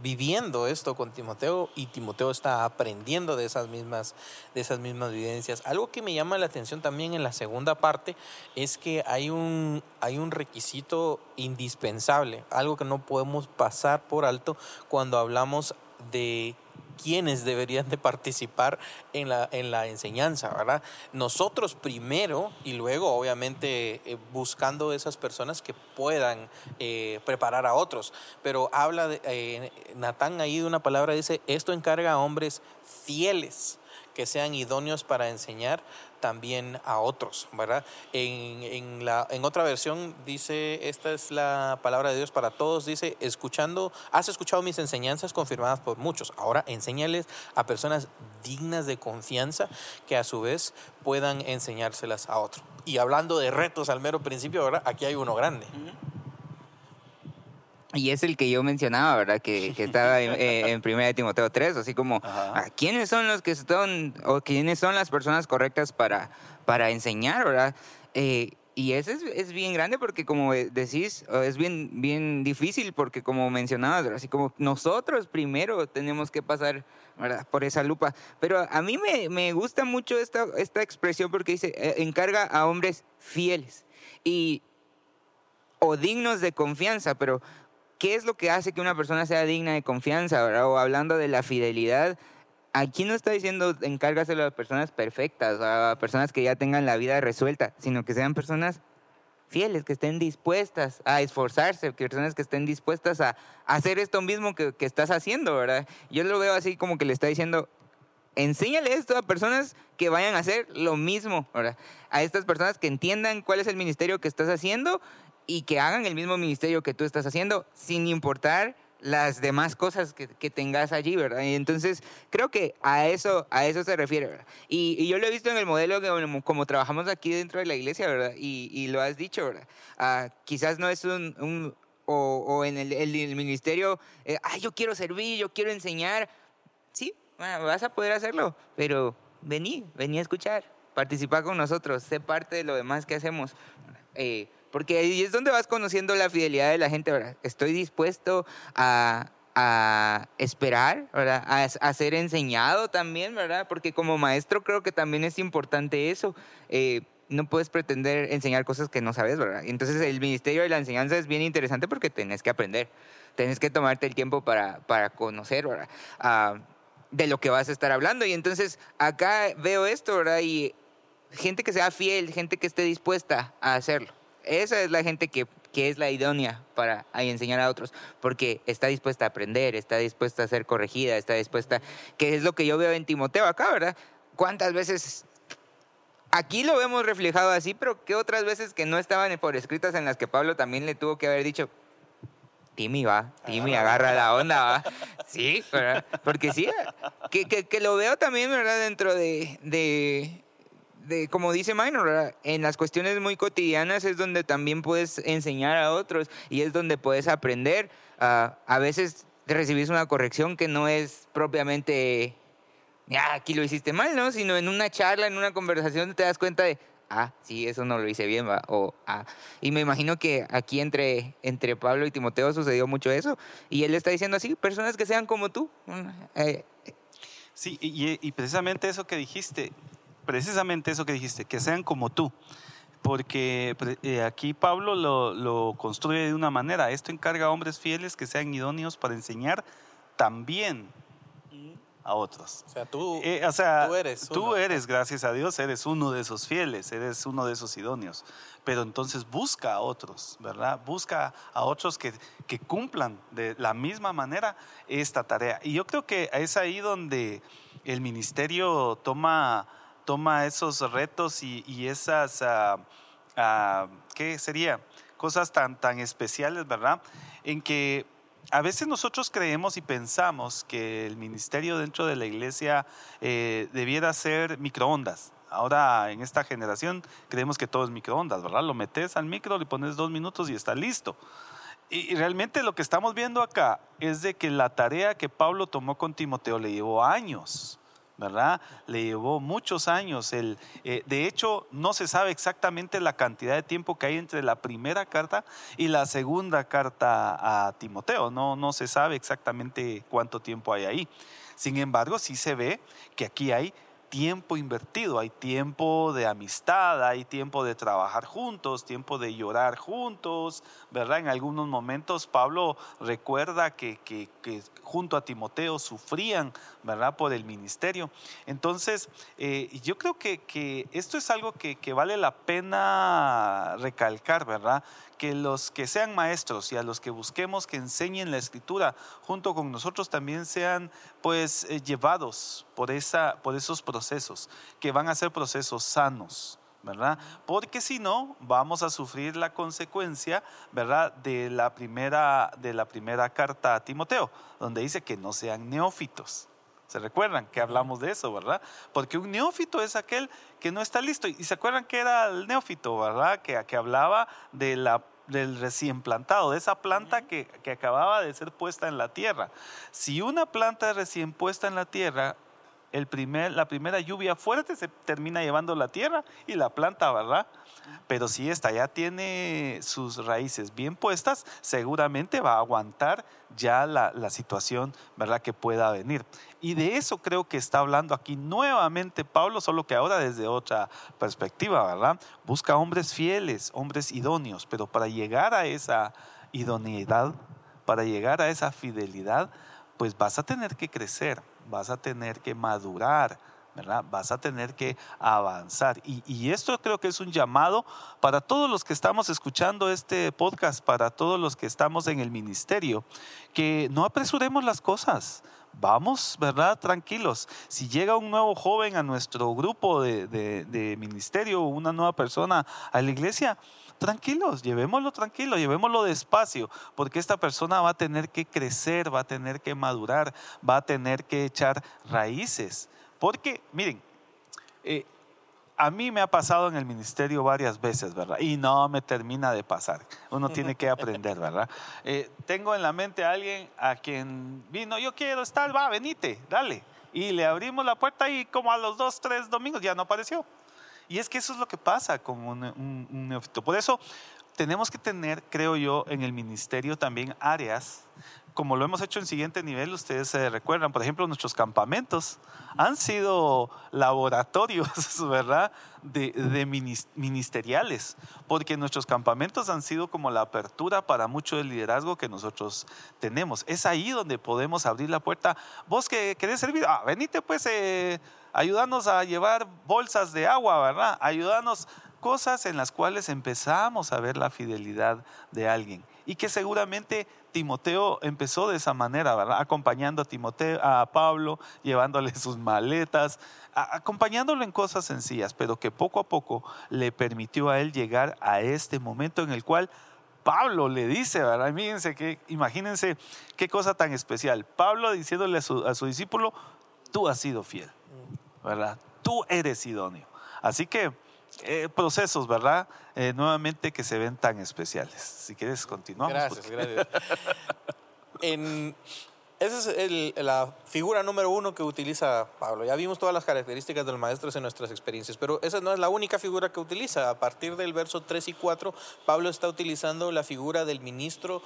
viviendo esto con Timoteo y Timoteo está aprendiendo de esas mismas de esas mismas vivencias. Algo que me llama la atención también en la segunda parte es que hay un hay un requisito indispensable, algo que no podemos pasar por alto cuando hablamos de quienes deberían de participar en la, en la enseñanza, ¿verdad? Nosotros primero y luego, obviamente, eh, buscando esas personas que puedan eh, preparar a otros. Pero habla, de, eh, Natán ahí de una palabra, dice, esto encarga a hombres fieles que sean idóneos para enseñar también a otros, ¿verdad? En, en, la, en otra versión dice, esta es la palabra de Dios para todos, dice, escuchando, has escuchado mis enseñanzas confirmadas por muchos, ahora enséñales a personas dignas de confianza que a su vez puedan enseñárselas a otro. Y hablando de retos al mero principio, ¿verdad? Aquí hay uno grande. Y es el que yo mencionaba, ¿verdad? Que, que estaba en, eh, en 1 Timoteo 3, así como, ah, ¿quiénes son los que son, o quiénes son las personas correctas para, para enseñar, ¿verdad? Eh, y eso es, es, bien grande porque como decís, es bien, bien difícil porque como mencionabas, así como nosotros primero tenemos que pasar ¿verdad? por esa lupa. Pero a mí me, me gusta mucho esta, esta expresión porque dice, eh, encarga a hombres fieles y o dignos de confianza, pero ¿qué es lo que hace que una persona sea digna de confianza? O hablando de la fidelidad, aquí no está diciendo encárgaselo a personas perfectas, a personas que ya tengan la vida resuelta, sino que sean personas fieles, que estén dispuestas a esforzarse, que personas que estén dispuestas a, hacer esto mismo que, que, estás haciendo, ¿verdad? Yo lo veo así como que le está diciendo, enséñale esto a personas que vayan a hacer lo mismo, ¿verdad? A estas personas que entiendan cuál es el ministerio que estás haciendo y que hagan el mismo ministerio que tú estás haciendo, sin importar las demás cosas que, tengas allí, ¿verdad? Y entonces creo que a eso, a eso se refiere, ¿verdad? Y, yo lo he visto en el modelo que, como, trabajamos aquí dentro de la iglesia, ¿verdad? Y, lo has dicho, ¿verdad? Ah, quizás no es un, o, en el, ministerio, eh, ay, yo quiero servir, yo quiero enseñar. Sí, vas a poder hacerlo, pero vení, vení a escuchar, participa con nosotros, sé parte de lo demás que hacemos. Eh, porque ahí es donde vas conociendo la fidelidad de la gente, ¿verdad? Estoy dispuesto a, a esperar, ¿verdad? A, a, ser enseñado también, ¿verdad? Porque como maestro creo que también es importante eso. Eh, no puedes pretender enseñar cosas que no sabes, ¿verdad? Entonces el ministerio de la enseñanza es bien interesante porque tenés que aprender, tenés que tomarte el tiempo para, para conocer, ¿verdad? Ah, de lo que vas a estar hablando. Y entonces acá veo esto, ¿verdad? Y gente que sea fiel, gente que esté dispuesta a hacerlo. Esa es la gente que, que es la idónea para enseñar a otros, porque está dispuesta a aprender, está dispuesta a ser corregida, está dispuesta, que es lo que yo veo en Timoteo acá, ¿verdad? ¿Cuántas veces aquí lo vemos reflejado así, pero qué otras veces que no estaban por escritas en las que Pablo también le tuvo que haber dicho, Timmy va, Timmy agarra la onda, va. Sí, ¿verdad? Porque sí, que, que, que, lo veo también, ¿verdad? Dentro de, de, como dice Minor, en las cuestiones muy cotidianas es donde también puedes enseñar a otros y es donde puedes aprender. Uh, a veces recibís una corrección que no es propiamente aquí lo hiciste mal, ¿no? Sino en una charla, en una conversación te das cuenta de, ah, sí, eso no lo hice bien, ¿va? O, ah. Y me imagino que aquí entre, entre Pablo y Timoteo sucedió mucho eso. Y él está diciendo así, personas que sean como tú. Eh, sí, y, precisamente eso que dijiste, precisamente eso que dijiste, que sean como tú. Porque eh, aquí Pablo lo, lo construye de una manera. Esto encarga a hombres fieles que sean idóneos para enseñar también a otros. O sea, tú, eh, o sea, tú eres. Tú eres, gracias a Dios, eres uno de esos fieles, eres uno de esos idóneos. Pero entonces busca a otros, ¿verdad? Busca a otros que, que cumplan de la misma manera esta tarea. Y yo creo que es ahí donde el ministerio toma, toma esos retos y, y esas, uh, ¿qué sería? Cosas tan, tan especiales, ¿verdad? En que a veces nosotros creemos y pensamos que el ministerio dentro de la iglesia eh, debiera ser microondas. Ahora en esta generación creemos que todo es microondas, ¿verdad? Lo metes al micro, le pones dos minutos y está listo. Y realmente lo que estamos viendo acá es de que la tarea que Pablo tomó con Timoteo le llevó años. ¿Verdad? Le llevó muchos años. El, eh, de hecho, no se sabe exactamente la cantidad de tiempo que hay entre la primera carta y la segunda carta a Timoteo. No, no se sabe exactamente cuánto tiempo hay ahí. Sin embargo, sí se ve que aquí hay tiempo invertido, hay tiempo de amistad, hay tiempo de trabajar juntos, tiempo de llorar juntos, ¿verdad? En algunos momentos Pablo recuerda que, que, junto a Timoteo sufrían, ¿verdad? Por el ministerio. Entonces, eh, yo creo que, que, esto es algo que, vale la pena recalcar, ¿verdad? que los que sean maestros y a los que busquemos que enseñen la escritura junto con nosotros también sean pues eh, llevados por, esa, por esos procesos, que van a ser procesos sanos. ¿verdad? Porque si no, vamos a sufrir la consecuencia, ¿verdad? De la primera, de la primera carta a Timoteo, donde dice que no sean neófitos. ¿Se recuerdan que hablamos de eso, verdad? Porque un neófito es aquel que no está listo. Y se acuerdan que era el neófito, ¿verdad? Que, que hablaba de la, del recién plantado, de esa planta que, que acababa de ser puesta en la tierra. Si una planta recién puesta en la tierra el primer, la primera lluvia fuerte se termina llevando la tierra y la planta, ¿verdad? Pero si esta ya tiene sus raíces bien puestas, seguramente va a aguantar ya la, la, situación, ¿verdad? Que pueda venir. Y de eso creo que está hablando aquí nuevamente Pablo, solo que ahora desde otra perspectiva, ¿verdad? Busca hombres fieles, hombres idóneos, pero para llegar a esa idoneidad, para llegar a esa fidelidad, pues vas a tener que crecer vas a tener que madurar, ¿verdad? Vas a tener que avanzar. Y, esto creo que es un llamado para todos los que estamos escuchando este podcast, para todos los que estamos en el ministerio, que no apresuremos las cosas. Vamos, ¿verdad? Tranquilos. Si llega un nuevo joven a nuestro grupo de, de, de ministerio, una nueva persona a la iglesia, tranquilos, llevémoslo tranquilo, llevémoslo despacio, porque esta persona va a tener que crecer, va a tener que madurar, va a tener que echar raíces. Porque, miren, eh, a mí me ha pasado en el ministerio varias veces, ¿verdad? Y no me termina de pasar. Uno tiene que aprender, ¿verdad? Eh, tengo en la mente a alguien a quien vino, yo quiero estar, va, venite, dale. Y le abrimos la puerta y como a los dos, tres domingos ya no apareció. Y es que eso es lo que pasa con un, neófito. Por eso tenemos que tener, creo yo, en el ministerio también áreas como lo hemos hecho en siguiente nivel, ustedes se recuerdan, por ejemplo, nuestros campamentos han sido laboratorios, ¿verdad? De, ministeriales, porque nuestros campamentos han sido como la apertura para mucho del liderazgo que nosotros tenemos. Es ahí donde podemos abrir la puerta. Vos que querés servir, ah, venite pues, eh, ayudarnos a llevar bolsas de agua, ¿verdad? Ayudarnos cosas en las cuales empezamos a ver la fidelidad de alguien y que seguramente Timoteo empezó de esa manera, ¿verdad? Acompañando a Timoteo, a Pablo, llevándole sus maletas, acompañándolo en cosas sencillas, pero que poco a poco le permitió a él llegar a este momento en el cual Pablo le dice, ¿verdad? Imagínense, que, imagínense qué cosa tan especial. Pablo diciéndole a su, a su discípulo, tú has sido fiel, ¿verdad? Tú eres idóneo. Así que eh, procesos, ¿verdad? Eh, nuevamente que se ven tan especiales. Si quieres, continuamos. Gracias, gracias. esa es la figura número uno que utiliza Pablo. Ya vimos todas las características del maestro en nuestras experiencias, pero esa no es la única figura que utiliza. A partir del verso 3 y 4, Pablo está utilizando la figura del ministro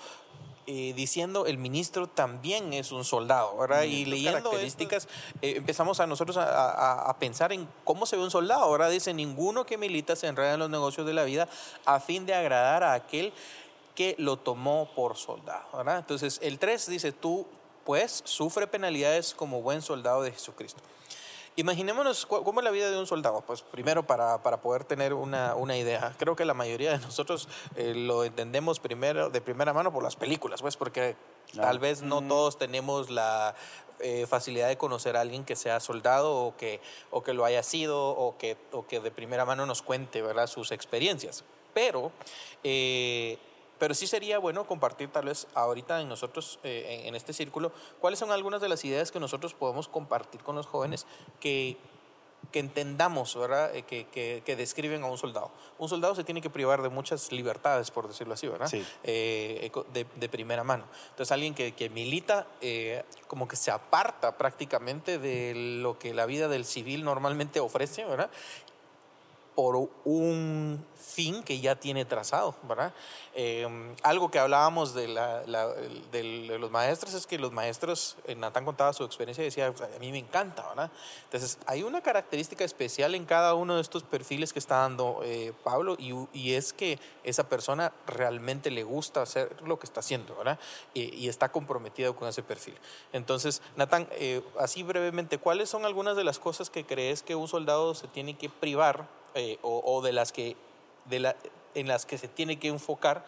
eh, diciendo el ministro también es un soldado, ¿verdad? y leyendo características eh, empezamos a nosotros a, pensar en cómo se ve un soldado, ¿verdad? Dice, ninguno que milita se enreda en los negocios de la vida a fin de agradar a aquel que lo tomó por soldado, ¿verdad? Entonces, el 3 dice, tú pues sufre penalidades como buen soldado de Jesucristo. Imaginémonos cómo es la vida de un soldado. Pues primero para, poder tener una, idea, creo que la mayoría de nosotros eh, lo entendemos primero de primera mano por las películas, pues porque tal vez no todos tenemos la eh, facilidad de conocer a alguien que sea soldado o que, o que lo haya sido o que, o que de primera mano nos cuente ¿verdad? sus experiencias. Pero eh, pero sí sería bueno compartir tal vez ahorita en nosotros, eh, en, este círculo, cuáles son algunas de las ideas que nosotros podemos compartir con los jóvenes que, que entendamos, ¿verdad? Eh, que, que, describen a un soldado. Un soldado se tiene que privar de muchas libertades, por decirlo así, ¿verdad? Sí. Eh, de, de, primera mano. Entonces, alguien que, que milita como que se aparta prácticamente de lo que la vida del civil normalmente ofrece, ¿verdad? Por un fin que ya tiene trazado, ¿verdad? Em, algo que hablábamos de, la, de, los maestros es que los maestros, eh, Natán contaba su experiencia y decía, a mí me encanta, ¿verdad? Entonces, hay una característica especial en cada uno de estos perfiles que está dando eh, Pablo y, y, es que esa persona realmente le gusta hacer lo que está haciendo, ¿verdad? Y, y está comprometido con ese perfil. Entonces, Natán, eh, así brevemente, ¿cuáles son algunas de las cosas que crees que un soldado se tiene que privar eh, o, de las que, de la, en las que se tiene que enfocar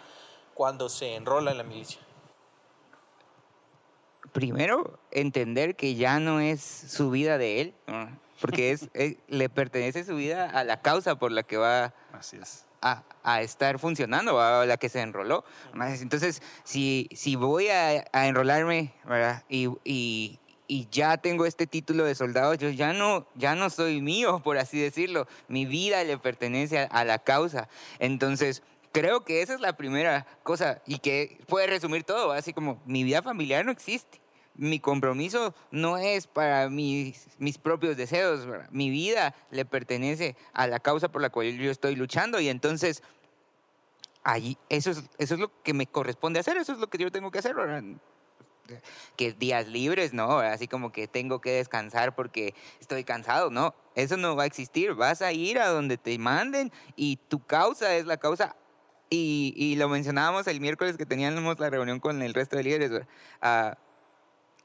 cuando se enrola en la milicia? Primero, entender que ya no es su vida de él, porque es, le pertenece su vida a la causa por la que va A, estar funcionando, a la que se enroló. Entonces, si, si voy a, enrolarme Y, y, y ya tengo este título de soldado, yo ya no, ya no soy mío, por así decirlo. Mi vida le pertenece a, la causa. Entonces, creo que esa es la primera cosa y que puede resumir todo, así como mi vida familiar no existe. Mi compromiso no es para mis, mis propios deseos, mi vida le pertenece a la causa por la cual yo estoy luchando y entonces allí, eso es, eso es lo que me corresponde hacer, eso es lo que yo tengo que hacer que días libres, ¿no? Así como que tengo que descansar porque estoy cansado, ¿no? Eso no va a existir. Vas a ir a donde te manden y tu causa es la causa. Y, lo mencionábamos el miércoles que teníamos la reunión con el resto de líderes. Ah,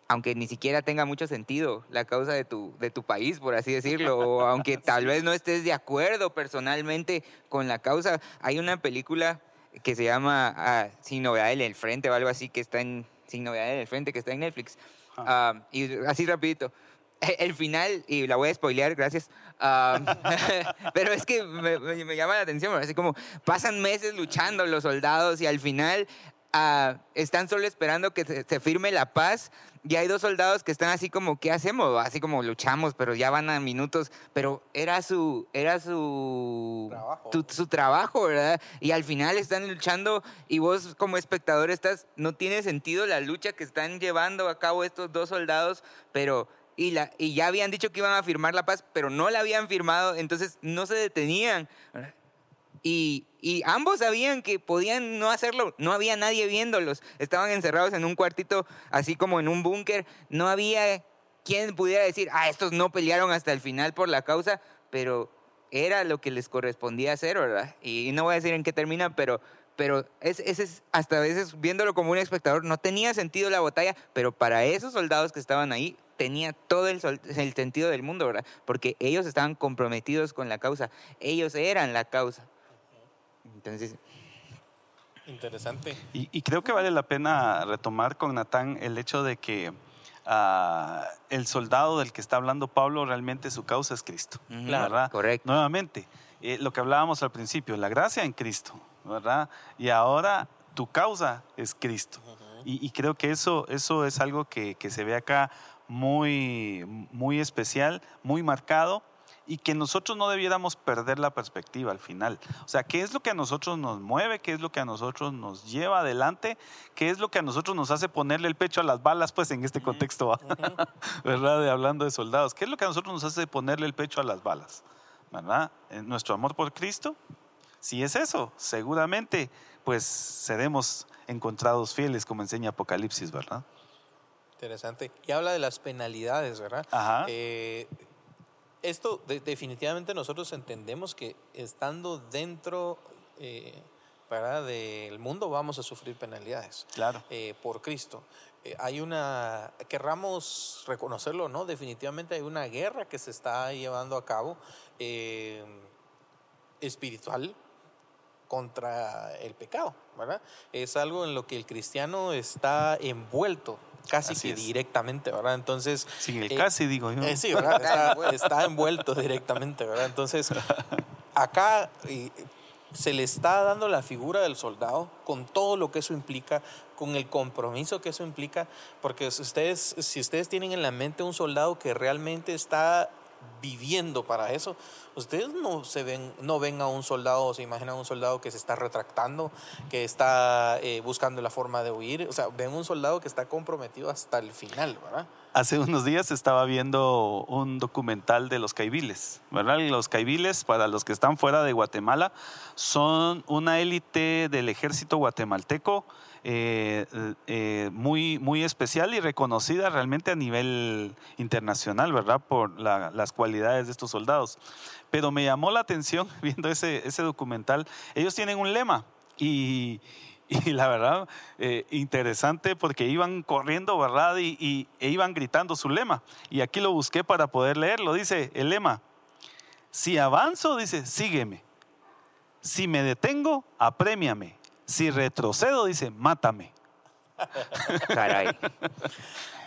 aunque ni siquiera tenga mucho sentido la causa de tu, de tu país, por así decirlo, o aunque tal vez no estés de acuerdo personalmente con la causa. Hay una película que se llama ah, Sin novedad en el frente o algo así que está en sin novedades del frente, que está en Netflix. Ah. Ah, y así rapidito. El final, y la voy a spoilear, gracias. Ah, pero es que me, me, llama la atención, así como pasan meses luchando los soldados y al final están solo esperando que se, firme la paz y hay dos soldados que están así como, ¿qué hacemos? Así como luchamos, pero ya van a minutos, pero era su, era su trabajo, su trabajo ¿verdad? Y al final están luchando y vos como espectador estás, no tiene sentido la lucha que están llevando a cabo estos dos soldados, pero... Y, la, y ya habían dicho que iban a firmar la paz, pero no la habían firmado, entonces no se detenían. Y, y ambos sabían que podían no hacerlo, no había nadie viéndolos, estaban encerrados en un cuartito, así como en un búnker, no había quien pudiera decir, ah, estos no pelearon hasta el final por la causa, pero era lo que les correspondía hacer, ¿verdad? Y no voy a decir en qué termina, pero, pero es, es, hasta a veces viéndolo como un espectador, no tenía sentido la batalla, pero para esos soldados que estaban ahí, tenía todo el, el sentido del mundo, ¿verdad? Porque ellos estaban comprometidos con la causa, ellos eran la causa. Entonces, Interesante. Y, y creo que vale la pena retomar con Natán el hecho de que ah, el soldado del que está hablando Pablo realmente su causa es Cristo. Ujú, ¿verdad? correcto. Nuevamente, eh, lo que hablábamos al principio, la gracia en Cristo, ¿verdad? Y ahora tu causa es Cristo. y, y creo que eso, eso es algo que, que se ve acá muy, muy especial, muy marcado y que nosotros no debiéramos perder la perspectiva al final. O sea, ¿qué es lo que a nosotros nos mueve? ¿Qué es lo que a nosotros nos lleva adelante? ¿Qué es lo que a nosotros nos hace ponerle el pecho a las balas? Pues en este contexto, ¿va? ¿verdad? De hablando de soldados. ¿Qué es lo que a nosotros nos hace ponerle el pecho a las balas? ¿Verdad? Nuestro amor por Cristo. Si es eso, seguramente pues seremos encontrados fieles, como enseña Apocalipsis, ¿verdad? Interesante. Y habla de las penalidades, ¿verdad? Ajá. Eh, esto de- definitivamente nosotros entendemos que estando dentro eh, del mundo vamos a sufrir penalidades Claro. eh, por Cristo. Eh, hay una, querramos reconocerlo, ¿no? Definitivamente hay una guerra que se está llevando a cabo espiritual contra el pecado, ¿verdad? Es algo en lo que el cristiano está envuelto casi Así que es. directamente, ¿verdad? Entonces, Sin el eh, casi, digo yo. eh, sí, ¿verdad? Está, está envuelto directamente, ¿verdad? Entonces, acá eh, se le está dando la figura del soldado con todo lo que eso implica, con el compromiso que eso implica, porque si ustedes, si ustedes tienen en la mente un soldado que realmente está viviendo para eso, ustedes no se ven, no ven a un soldado, se imaginan a un soldado que se está retractando, que está eh, buscando la forma de huir, o sea, ven un soldado que está comprometido hasta el final. Hace unos días estaba viendo un documental de los caibiles, ¿verdad? Los caibiles, para los que están fuera de Guatemala, son una élite del ejército guatemalteco eh, eh, muy, muy especial y reconocida realmente a nivel internacional, ¿verdad? Por la- las cualidades de estos soldados. Pero me llamó la atención viendo ese, ese documental. Ellos tienen un lema y, la verdad, eh, interesante porque iban corriendo, ¿verdad? Y- e iban gritando su lema. Y aquí lo busqué para poder leerlo. Dice el lema, si avanzo, dice, sígueme. Si me detengo, aprémiame. Si retrocedo, dice, mátame. caray.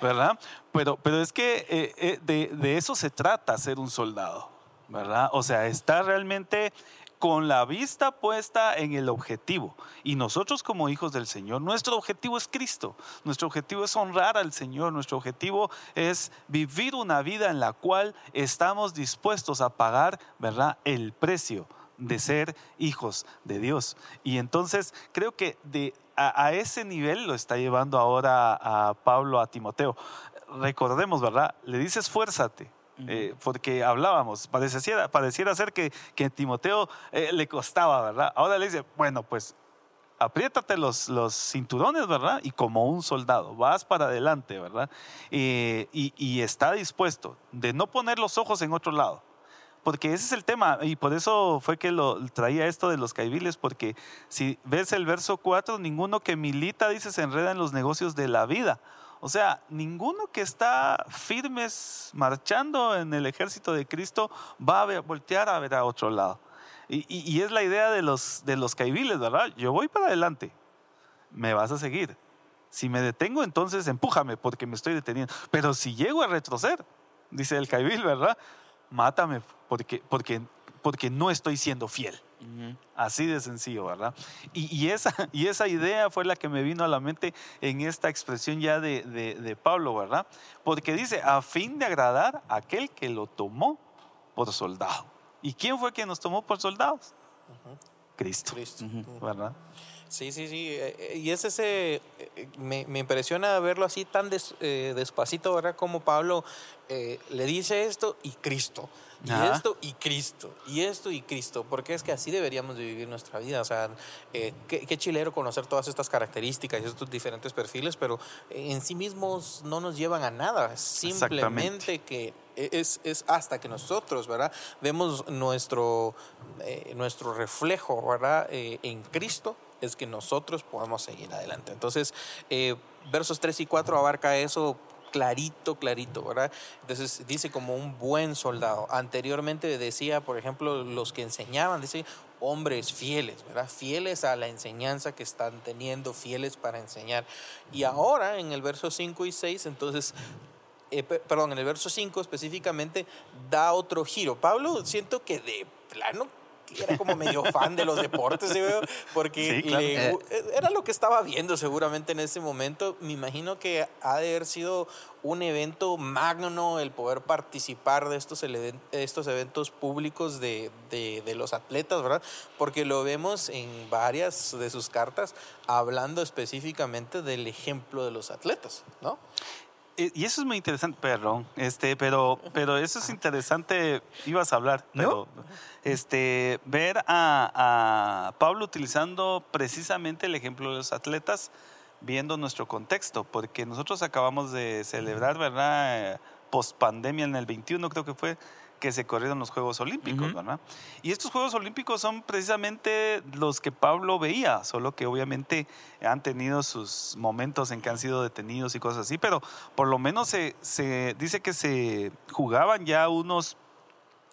¿verdad? Pero, pero es que eh, eh, de, de eso se trata ser un soldado, ¿verdad? O sea, está realmente con la vista puesta en el objetivo. Y nosotros como hijos del Señor, nuestro objetivo es Cristo, nuestro objetivo es honrar al Señor, nuestro objetivo es vivir una vida en la cual estamos dispuestos a pagar, ¿verdad? El precio de ser hijos de Dios. Y entonces creo que de, a, a ese nivel lo está llevando ahora a Pablo a Timoteo. Recordemos, ¿verdad? Le dice esfuérzate. eh, porque hablábamos, pareciera, pareciera ser que, que a Timoteo eh, le costaba, ¿verdad? Ahora le dice, bueno, pues apriétate los, los cinturones, ¿verdad? Y como un soldado, vas para adelante, ¿verdad? Eh, y, y está dispuesto de no poner los ojos en otro lado. Porque ese es el tema, y por eso fue que lo traía esto de los caibiles, porque si ves el verso 4, ninguno que milita, dice, se enreda en los negocios de la vida. O sea, ninguno que está firmes marchando en el ejército de Cristo va a voltear a ver a otro lado. Y, es la idea de los, de los ¿verdad? Yo voy para adelante, me vas a seguir. Si me detengo, entonces empújame porque me estoy deteniendo. Pero si llego a retroceder, dice el caibil, ¿verdad? Mátame porque, porque, porque no estoy siendo fiel. Así de sencillo, ¿verdad? Y, y esa, y esa idea fue la que me vino a la mente en esta expresión ya de, de- de Pablo, ¿verdad? Porque dice, a fin de agradar a aquel que lo tomó por soldado. ¿Y quién fue quien nos tomó por soldados? Cristo, Cristo. ¿verdad? Sí, sí, sí. eh, eh, Y es ese, eh, me, me impresiona verlo así tan des- eh, despacito, ¿verdad? Como Pablo eh, le dice esto y Cristo. Y Ajá. esto y Cristo. Y esto y Cristo. Porque es que así deberíamos de vivir nuestra vida. O sea, eh, qué, qué chilero conocer todas estas características y estos diferentes perfiles, pero en sí mismos no nos llevan a nada. Simplemente que es, es hasta que nosotros, ¿verdad? Vemos nuestro, eh, nuestro reflejo, ¿verdad? Eh, en Cristo, es que nosotros podamos seguir adelante. Entonces, eh, versos 3 y 4 abarca eso clarito, clarito, ¿verdad? Entonces dice como un buen soldado. Anteriormente decía, por ejemplo, los que enseñaban, dice hombres fieles, ¿verdad? Fieles a la enseñanza que están teniendo, fieles para enseñar. Y ahora en el verso 5 y 6, entonces eh, pe- perdón, en el verso 5 específicamente, da otro giro. Pablo siento que de plano era como medio fan de los deportes, ¿sí veo? porque Sí, claro. le gu- eh, era lo que estaba viendo seguramente en ese momento. Me imagino que ha de haber sido un evento magno el poder participar de estos, eventos públicos de, de- de los atletas, ¿verdad? Porque lo vemos en varias de sus cartas hablando específicamente del ejemplo de los atletas, ¿no? Eh, Y eso es muy interesante, perdón, este, pero, pero eso es interesante, ibas a hablar, pero este, ver a, a Pablo utilizando precisamente el ejemplo de los atletas, viendo nuestro contexto, porque nosotros acabamos de celebrar, ¿verdad? Post pandemia en el 21 creo que fue que se corrieron los Juegos Olímpicos. ¿verdad? Y estos Juegos Olímpicos son precisamente los que Pablo veía, solo que obviamente han tenido sus momentos en que han sido detenidos y cosas así, pero por lo menos se, se dice que se jugaban ya unos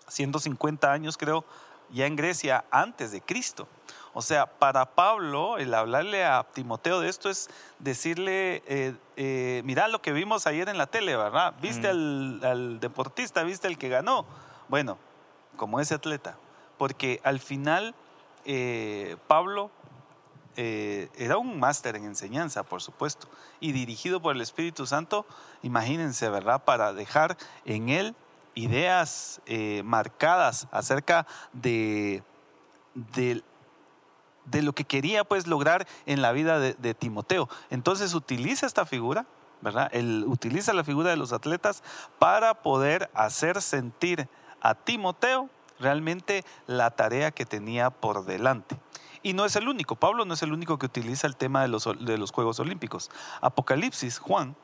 150 años, creo, ya en Grecia antes de Cristo. O sea, para Pablo, el hablarle a Timoteo de esto es decirle, eh, eh, mira lo que vimos ayer en la tele, ¿verdad? ¿Viste al, al deportista? ¿Viste el que ganó? Bueno, como ese atleta. Porque al final, eh, Pablo eh, era un máster en enseñanza, por supuesto, y dirigido por el Espíritu Santo, imagínense, ¿verdad? Para dejar en él ideas eh, marcadas acerca de, de, de lo que quería pues lograr en la vida de, Timoteo. Entonces utiliza esta figura, ¿verdad? Él utiliza la figura de los atletas para poder hacer sentir a Timoteo realmente la tarea que tenía por delante. Y no es el único, Pablo no es el único que utiliza el tema de los, de los Juegos Olímpicos. Apocalipsis, Juan,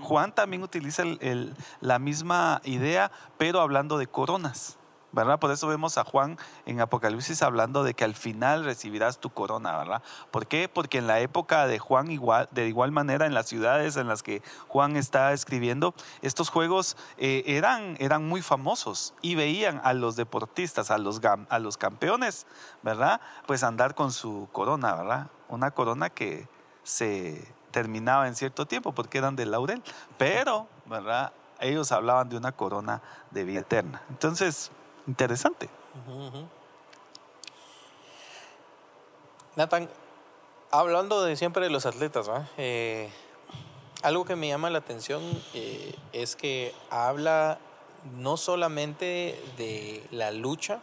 Juan también utiliza el- la misma idea, pero hablando de coronas. ¿Verdad? Por eso vemos a Juan en Apocalipsis hablando de que al final recibirás tu corona, ¿verdad? ¿Por qué? Porque en la época de Juan, igual, de igual manera, en las ciudades en las que Juan está escribiendo, estos juegos eh, eran, eran muy famosos y veían a los deportistas, a los, a los campeones, ¿verdad? Pues andar con su corona, ¿verdad? Una corona que se terminaba en cierto tiempo porque eran de laurel, pero, ¿verdad? Ellos hablaban de una corona de vida eterna. Entonces, interesante. Nathan, hablando de siempre de los atletas. Eh, algo que me llama la atención eh, es que habla no solamente de la lucha,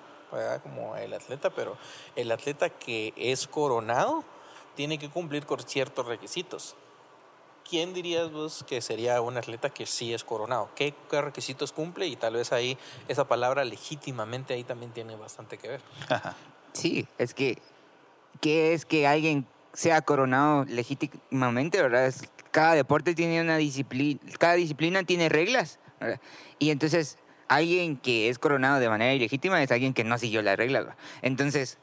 como el atleta, pero el atleta que es coronado tiene que cumplir con ciertos requisitos. ¿Quién dirías vos que sería un atleta que sí es coronado? ¿Qué, qué requisitos cumple? Y tal vez ahí esa palabra legítimamente ahí también tiene bastante que ver. Sí, es que, ¿qué es que alguien sea coronado legítimamente, verdad? Es- cada deporte tiene una disciplina, cada disciplina tiene reglas, ¿verdad? Y entonces, alguien que es coronado de manera ilegítima es alguien que no siguió las reglas, ¿verdad? Entonces,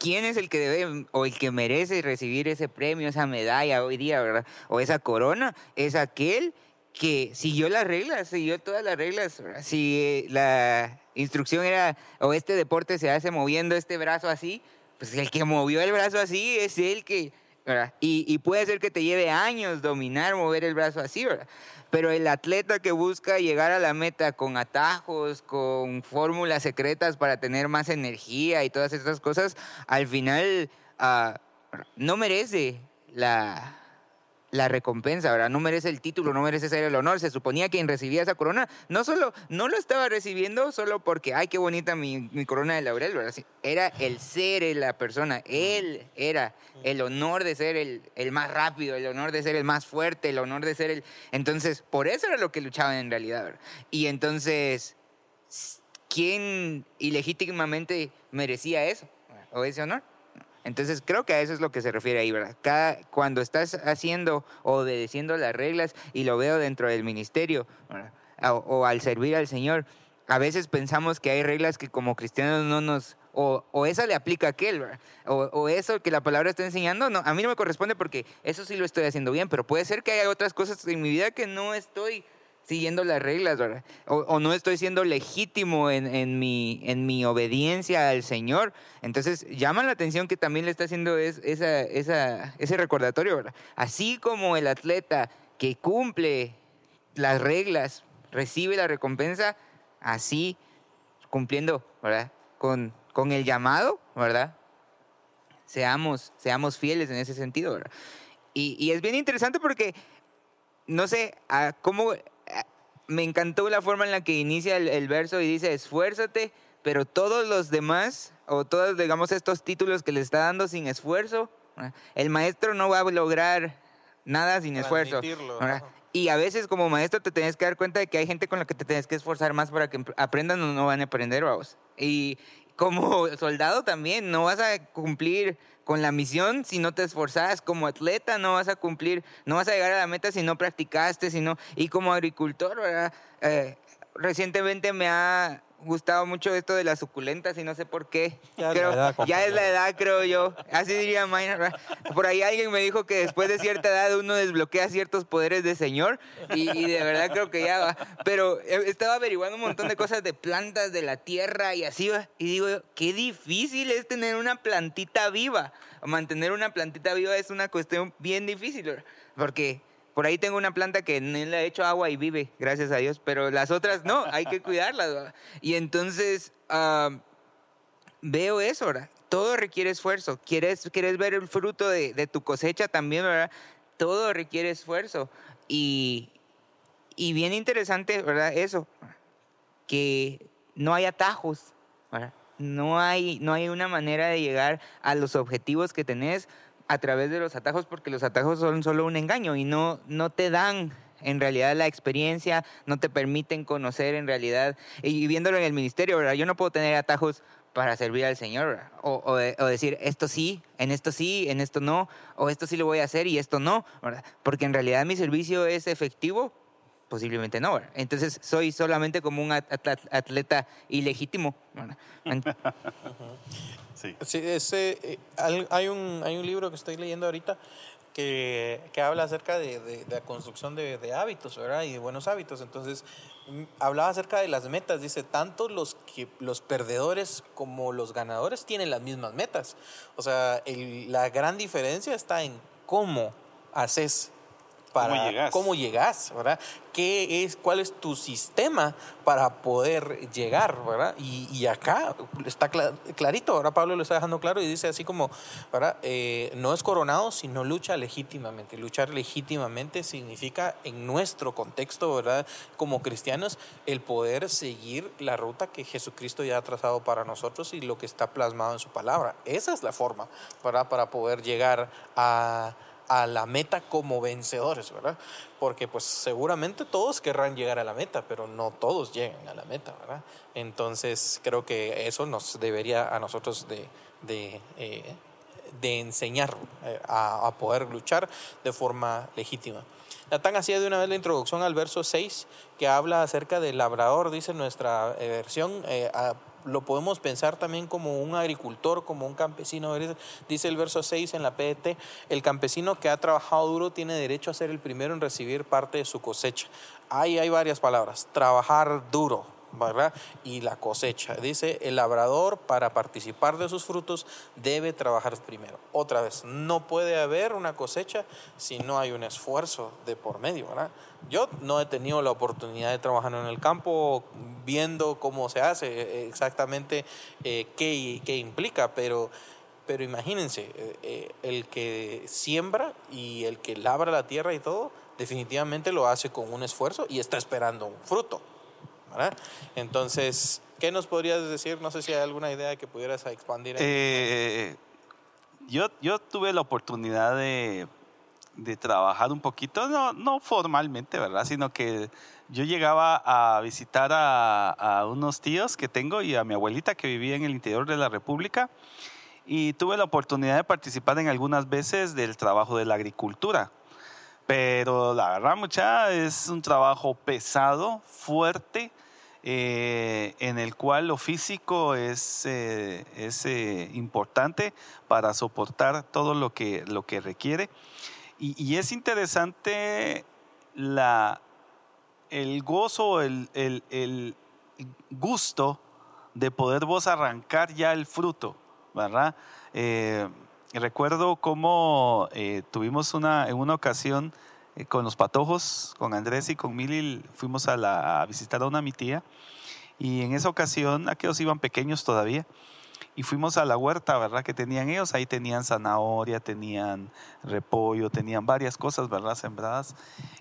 ¿quién es el que debe o el que merece recibir ese premio, esa medalla hoy día, verdad? O esa corona, es aquel que siguió las reglas, siguió todas las reglas. Si eh, la instrucción era, o este deporte se hace moviendo este brazo así, pues el que movió el brazo así es el que, y puede ser que te lleve años dominar, mover el brazo así, ¿verdad? Pero el atleta que busca llegar a la meta con atajos, con fórmulas secretas para tener más energía y todas estas cosas, al final ah, no merece la, la recompensa, ¿verdad? No merece el título, no merece ser el honor. Se suponía que quien recibía esa corona no solo, no lo estaba recibiendo solo porque, ay, qué bonita mi, corona de laurel, ¿verdad? Era el ser la persona. Él era el honor de ser el, el más rápido, el honor de ser el más fuerte, el honor de ser el... Entonces, por eso era lo que luchaban en realidad, ¿verdad? Y entonces, ¿quién ilegítimamente merecía eso? ¿O ese honor? Entonces creo que a eso es lo que se refiere ahí, ¿verdad? Cada, cuando estás haciendo o obedeciendo las reglas y lo veo dentro del ministerio o, o, al servir al Señor, a veces pensamos que hay reglas que como cristianos no nos... O, o esa le aplica a aquel, ¿verdad? O, o, eso que la palabra está enseñando, no, a mí no me corresponde porque eso sí lo estoy haciendo bien, pero puede ser que haya otras cosas en mi vida que no estoy siguiendo las reglas, ¿verdad? O, no estoy siendo legítimo en, en, mi, en mi obediencia al Señor. Entonces, llama la atención que también le está haciendo es, esa, esa, ese recordatorio, ¿verdad? Así como el atleta que cumple las reglas recibe la recompensa, así cumpliendo, ¿verdad? Con, con el llamado, ¿verdad? Seamos, seamos fieles en ese sentido, ¿verdad? Y, y es bien interesante porque, no sé, a cómo me encantó la forma en la que inicia el, el, verso y dice, esfuérzate, pero todos los demás, o todos, digamos, estos títulos que le está dando sin esfuerzo, el maestro no va a lograr nada sin esfuerzo. Y a veces como maestro te tienes que dar cuenta de que hay gente con la que te tienes que esforzar más para que aprendan o no van a aprender, vamos. Y como soldado también, no vas a cumplir con la misión si no te esforzas, como atleta no vas a cumplir, no vas a llegar a la meta si no practicaste, sino y como agricultor, ¿verdad? Eh, recientemente me ha gustado mucho esto de las suculentas y no sé por qué. Ya, creo, edad, ya es la edad, creo yo. Así diría Minor. Por ahí alguien me dijo que después de cierta edad uno desbloquea ciertos poderes de señor y, y, de verdad creo que ya va. Pero estaba averiguando un montón de cosas de plantas, de la tierra y así va. Y digo, qué difícil es tener una plantita viva. Mantener una plantita viva es una cuestión bien difícil, porque por ahí tengo una planta que no le he hecho agua y vive, gracias a Dios, pero las otras no, hay que cuidarlas. Y entonces uh, veo eso, ¿verdad? Todo requiere esfuerzo. ¿Quieres, quieres ver el fruto de, de, tu cosecha también, ¿verdad? Todo requiere esfuerzo. Y, y bien interesante, ¿verdad? Eso, que no hay atajos, ¿verdad? No hay, no hay una manera de llegar a los objetivos que tenés a través de los atajos porque los atajos son solo un engaño y no, no te dan en realidad la experiencia, no te permiten conocer en realidad, y viéndolo en el ministerio, ¿verdad? Yo no puedo tener atajos para servir al Señor, o, o, o, decir, esto sí, en esto sí, en esto no, o esto sí lo voy a hacer y esto no, ¿verdad? Porque en realidad mi servicio es efectivo, posiblemente no, ¿verdad? Entonces soy solamente como un atleta ilegítimo. Sí. sí ese, eh, hay, un, hay un libro que estoy leyendo ahorita que, que habla acerca de, de, de la construcción de, de, hábitos, ¿verdad? Y de buenos hábitos. Entonces, hablaba acerca de las metas. Dice, tanto los, que, los perdedores como los ganadores tienen las mismas metas. O sea, el, la gran diferencia está en cómo haces para cómo llegas, cómo llegas ¿verdad? ¿Qué es, cuál es tu sistema para poder llegar, ¿verdad? Y, y acá está clarito, ahora Pablo lo está dejando claro y dice así como, ¿verdad? Eh, no es coronado, sino lucha legítimamente. Luchar legítimamente significa en nuestro contexto, ¿verdad? Como cristianos, el poder seguir la ruta que Jesucristo ya ha trazado para nosotros y lo que está plasmado en su palabra. Esa es la forma, ¿verdad? Para poder llegar a a la meta como vencedores, ¿verdad? Porque pues seguramente todos querrán llegar a la meta, pero no todos llegan a la meta, ¿verdad? Entonces creo que eso nos debería a nosotros de, de, eh, de enseñar eh, a, a, poder luchar de forma legítima. Natán hacía de una vez la introducción al verso 6 que habla acerca del labrador, dice nuestra eh, versión, lo podemos pensar también como un agricultor, como un campesino. Dice el verso 6 en la PET, el campesino que ha trabajado duro tiene derecho a ser el primero en recibir parte de su cosecha. Ahí hay varias palabras, trabajar duro, Y la cosecha. Dice, el labrador para participar de sus frutos debe trabajar primero. Otra vez, no puede haber una cosecha si no hay un esfuerzo de por medio, ¿verdad? Yo no he tenido la oportunidad de trabajar en el campo viendo cómo se hace exactamente eh, qué, qué implica, pero pero imagínense, eh, eh, el que siembra y el que labra la tierra y todo, definitivamente lo hace con un esfuerzo y está esperando un fruto. Entonces, ¿qué nos podrías decir? No sé si hay alguna idea que pudieras expandir. Eh, yo, tuve la oportunidad de, trabajar un poquito, no, formalmente, ¿verdad? Sino que yo llegaba a visitar a, unos tíos que tengo y a mi abuelita que vivía en el interior de la República y tuve la oportunidad de participar en algunas veces del trabajo de la agricultura. Pero la verdad, mucha, es un trabajo pesado, fuerte, eh, en el cual lo físico es, eh, es eh, importante para soportar todo lo que, lo que requiere. Y, es interesante la, el gozo, el, el, el, gusto de poder vos arrancar ya el fruto, ¿verdad? Recuerdo cómo eh, tuvimos una, en una ocasión eh, con los patojos, con Andrés y con Mili, fuimos a, la, a visitar a una mi tía. Y en esa ocasión aquellos iban pequeños todavía y fuimos a la huerta, ¿verdad? Que tenían ellos, ahí tenían zanahoria, tenían repollo, tenían varias cosas, ¿verdad? Sembradas.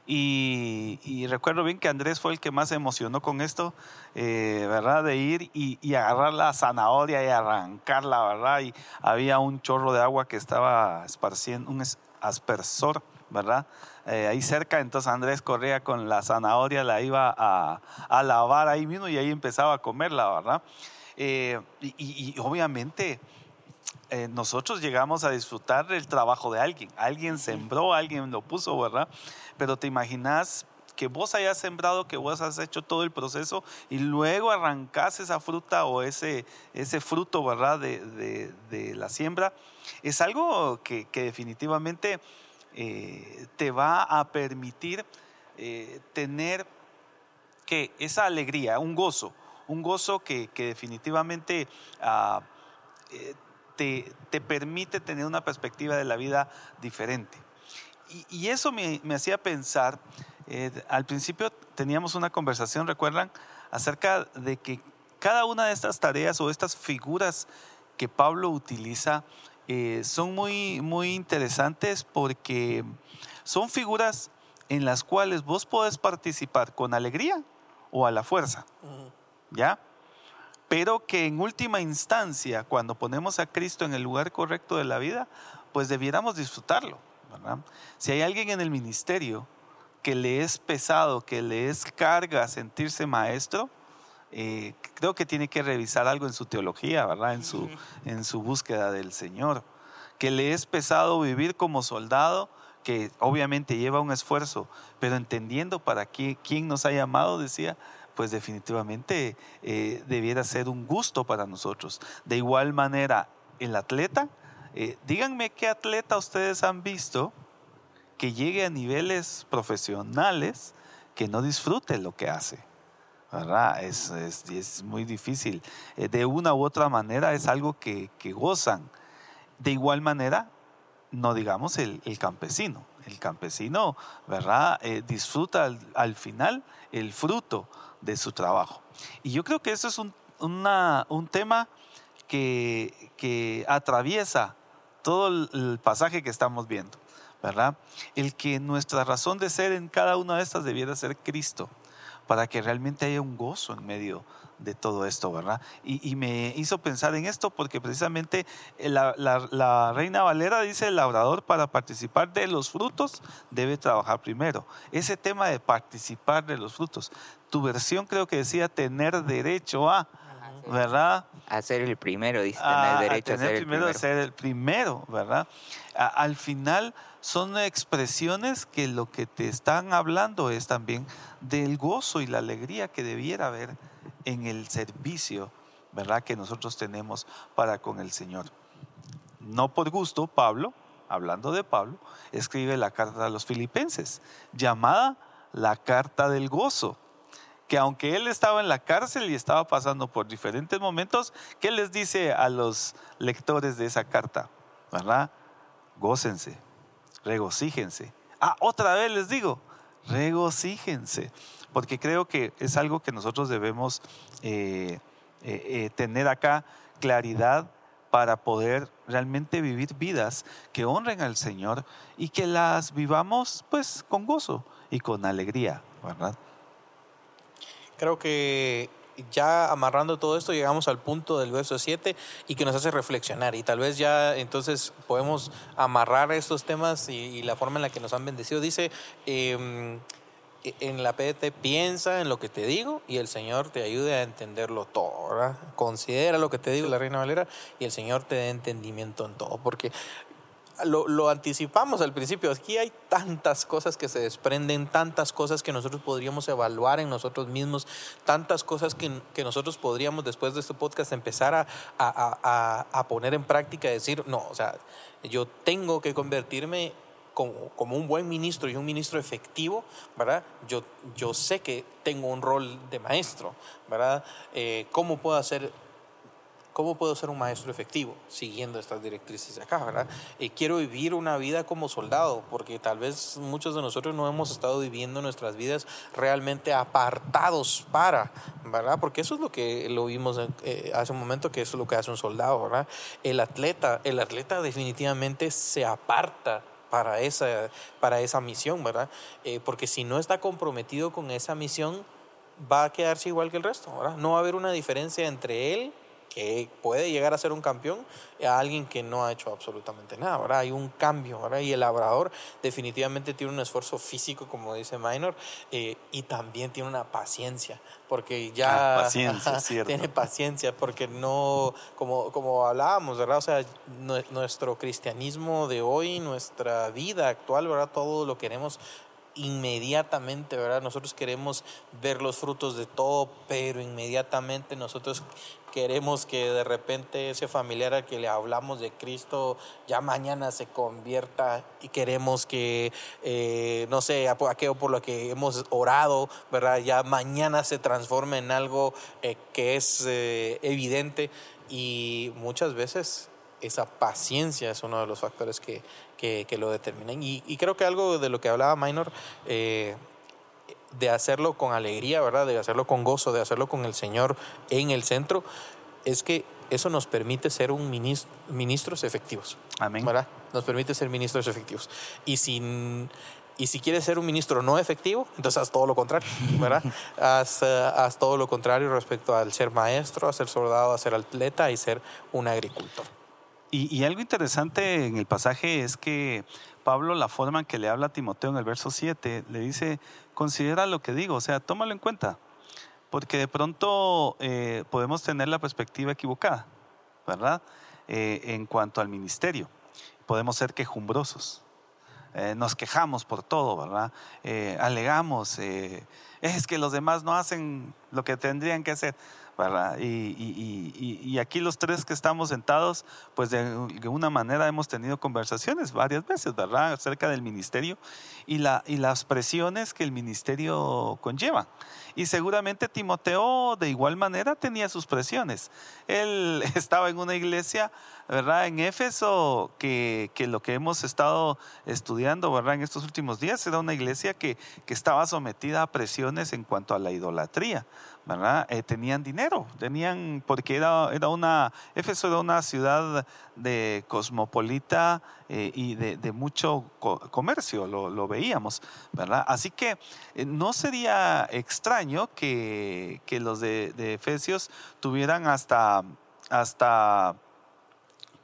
Y, recuerdo bien que Andrés fue el que más se emocionó con esto, eh, ¿verdad? De ir y, y, agarrar la zanahoria y arrancarla, ¿verdad? Y había un chorro de agua que estaba esparciendo, un aspersor, ¿verdad? Eh, ahí cerca, entonces Andrés corría con la zanahoria, la iba a, a lavar ahí mismo y ahí empezaba a comerla, ¿verdad? Eh, y, y, obviamente eh, nosotros llegamos a disfrutar del trabajo de alguien. Alguien sembró, alguien lo puso, ¿verdad? Pero te imaginas que vos hayas sembrado, que vos has hecho todo el proceso y luego arrancas esa fruta o ese, ese fruto, ¿verdad? De, de, de la siembra. Es algo que, que definitivamente eh, te va a permitir eh, tener que esa alegría, un gozo, un gozo que, definitivamente uh, eh, te, te, permite tener una perspectiva de la vida diferente. Y, eso me, me, hacía pensar, eh, al principio teníamos una conversación, recuerdan, acerca de que cada una de estas tareas o estas figuras que Pablo utiliza eh, son muy, muy interesantes porque son figuras en las cuales vos podés participar con alegría o a la fuerza. Uh. ¿Ya? Pero que en última instancia, cuando ponemos a Cristo en el lugar correcto de la vida, pues debiéramos disfrutarlo, ¿verdad? Si hay alguien en el ministerio que le es pesado, que le es carga sentirse maestro, eh, creo que tiene que revisar algo en su teología, ¿verdad? En su, en su búsqueda del Señor. Que le es pesado vivir como soldado, que obviamente lleva un esfuerzo, pero entendiendo para qué, quién nos ha llamado, decía, pues definitivamente eh, debiera ser un gusto para nosotros. De igual manera, el atleta, eh, díganme qué atleta ustedes han visto que llegue a niveles profesionales que no disfrute lo que hace. ¿verdad? Es, es, muy difícil. Eh, de una u otra manera es algo que, que gozan. De igual manera, no digamos el, campesino. El campesino, ¿verdad? Disfruta al final el fruto de su trabajo. Y yo creo que eso es un, un tema que, que, atraviesa todo el pasaje que estamos viendo, ¿verdad? El que nuestra razón de ser en cada una de estas debiera ser Cristo, para que realmente haya un gozo en medio de todo esto, ¿verdad? Y, y me hizo pensar en esto porque precisamente la, la, la, Reina Valera dice, el labrador para participar de los frutos debe trabajar primero. Ese tema de participar de los frutos, tu versión creo que decía tener derecho a, ¿verdad? A ser el primero, dice tener a, derecho a, ser el primero, primero. a ser el primero, ¿verdad? A, al final son expresiones que lo que te están hablando es también del gozo y la alegría que debiera haber en el servicio, ¿verdad? Que nosotros tenemos para con el Señor. No por gusto, Pablo, hablando de Pablo, escribe la carta a los filipenses, llamada la carta del gozo que aunque él estaba en la cárcel y estaba pasando por diferentes momentos, ¿qué les dice a los lectores de esa carta? ¿Verdad? Gócense, regocíjense. Ah, otra vez les digo, regocíjense, porque creo que es algo que nosotros debemos eh, eh, eh, tener acá claridad para poder realmente vivir vidas que honren al Señor y que las vivamos pues con gozo y con alegría, ¿verdad? Creo que ya amarrando todo esto llegamos al punto del verso 7 y que nos hace reflexionar y tal vez ya entonces podemos amarrar estos temas y, la forma en la que nos han bendecido. Dice, em, e, en la PDT piensa en lo que te digo y el Señor te ayude a entenderlo todo, ¿verdad? Considera lo que te digo, la Reina Valera, y el Señor te dé entendimiento en todo, porque lo, anticipamos al principio, aquí hay tantas cosas que se desprenden, tantas cosas que nosotros podríamos evaluar en nosotros mismos, tantas cosas que, nosotros podríamos después de este podcast empezar a, a, poner en práctica, decir, no, o sea, yo tengo que convertirme como, como, un buen ministro y un ministro efectivo, ¿verdad? Yo, yo sé que tengo un rol de maestro, ¿verdad? Eh, ¿Cómo puedo hacer ¿Cómo puedo ser un maestro efectivo siguiendo estas directrices de acá, verdad? Eh, quiero vivir una vida como soldado, porque tal vez muchos de nosotros no hemos estado viviendo nuestras vidas realmente apartados para, ¿verdad? Porque eso es lo que lo vimos eh, hace un momento, que eso es lo que hace un soldado, ¿verdad? El atleta, el atleta definitivamente se aparta para esa, para esa misión, ¿verdad? Eh, porque si no está comprometido con esa misión, va a quedarse igual que el resto, ¿verdad? No va a haber una diferencia entre él que puede llegar a ser un campeón a alguien que no ha hecho absolutamente nada. ¿verdad? Hay un cambio ¿verdad? y el labrador definitivamente tiene un esfuerzo físico, como dice Minor, eh, y también tiene una paciencia, porque ya ah, tiene paciencia, porque no, como, como hablábamos, ¿verdad? O sea, nuestro cristianismo de hoy, nuestra vida actual, ¿verdad? Todo lo queremos inmediatamente, ¿verdad? Nosotros queremos ver los frutos de todo, pero inmediatamente nosotros queremos que de repente ese familiar al que le hablamos de Cristo ya mañana se convierta y queremos que, eh, no sé, aquello por lo que hemos orado, ¿verdad? Ya mañana se transforme en algo eh, que es eh, evidente y muchas veces esa paciencia es uno de los factores que, que, lo determinan. Y, y, creo que algo de lo que hablaba Minor de hacerlo con alegría, ¿verdad? De hacerlo con gozo, de hacerlo con el Señor en el centro, es que eso nos permite ser un ministro, ministros efectivos. Amén. ¿verdad? Nos permite ser ministros efectivos. Y si, y si quieres ser un ministro no efectivo, entonces haz todo lo contrario, ¿verdad? haz, eh, haz todo lo contrario respecto al ser maestro, a ser soldado, a ser atleta y ser un agricultor. Y, y, algo interesante en el pasaje es que Pablo, la forma en que le habla a Timoteo en el verso 7, le dice, considera lo que digo, o sea, tómalo en cuenta, porque de pronto eh, podemos tener la perspectiva equivocada, ¿verdad? Eh, en cuanto al ministerio. Podemos ser quejumbrosos. Eh, nos quejamos por todo, ¿verdad? alegamos, es que los demás no hacen lo que tendrían que hacer. Y, aquí los tres que estamos sentados, pues de, una manera hemos tenido conversaciones varias veces, ¿verdad? Acerca del ministerio y, la, y las presiones que el ministerio conlleva. Y seguramente Timoteo de igual manera tenía sus presiones. Él estaba en una iglesia, ¿verdad? En Éfeso, que, que lo que hemos estado estudiando, ¿verdad? En estos últimos días, era una iglesia que, que estaba sometida a presiones en cuanto a la idolatría. ¿Verdad? Eh, tenían dinero, tenían, porque era, era una, Éfeso era una ciudad de cosmopolita eh, y de, mucho comercio, lo, veíamos, ¿verdad? Así que eh, no sería extraño que, los de, de, Efesios tuvieran hasta, hasta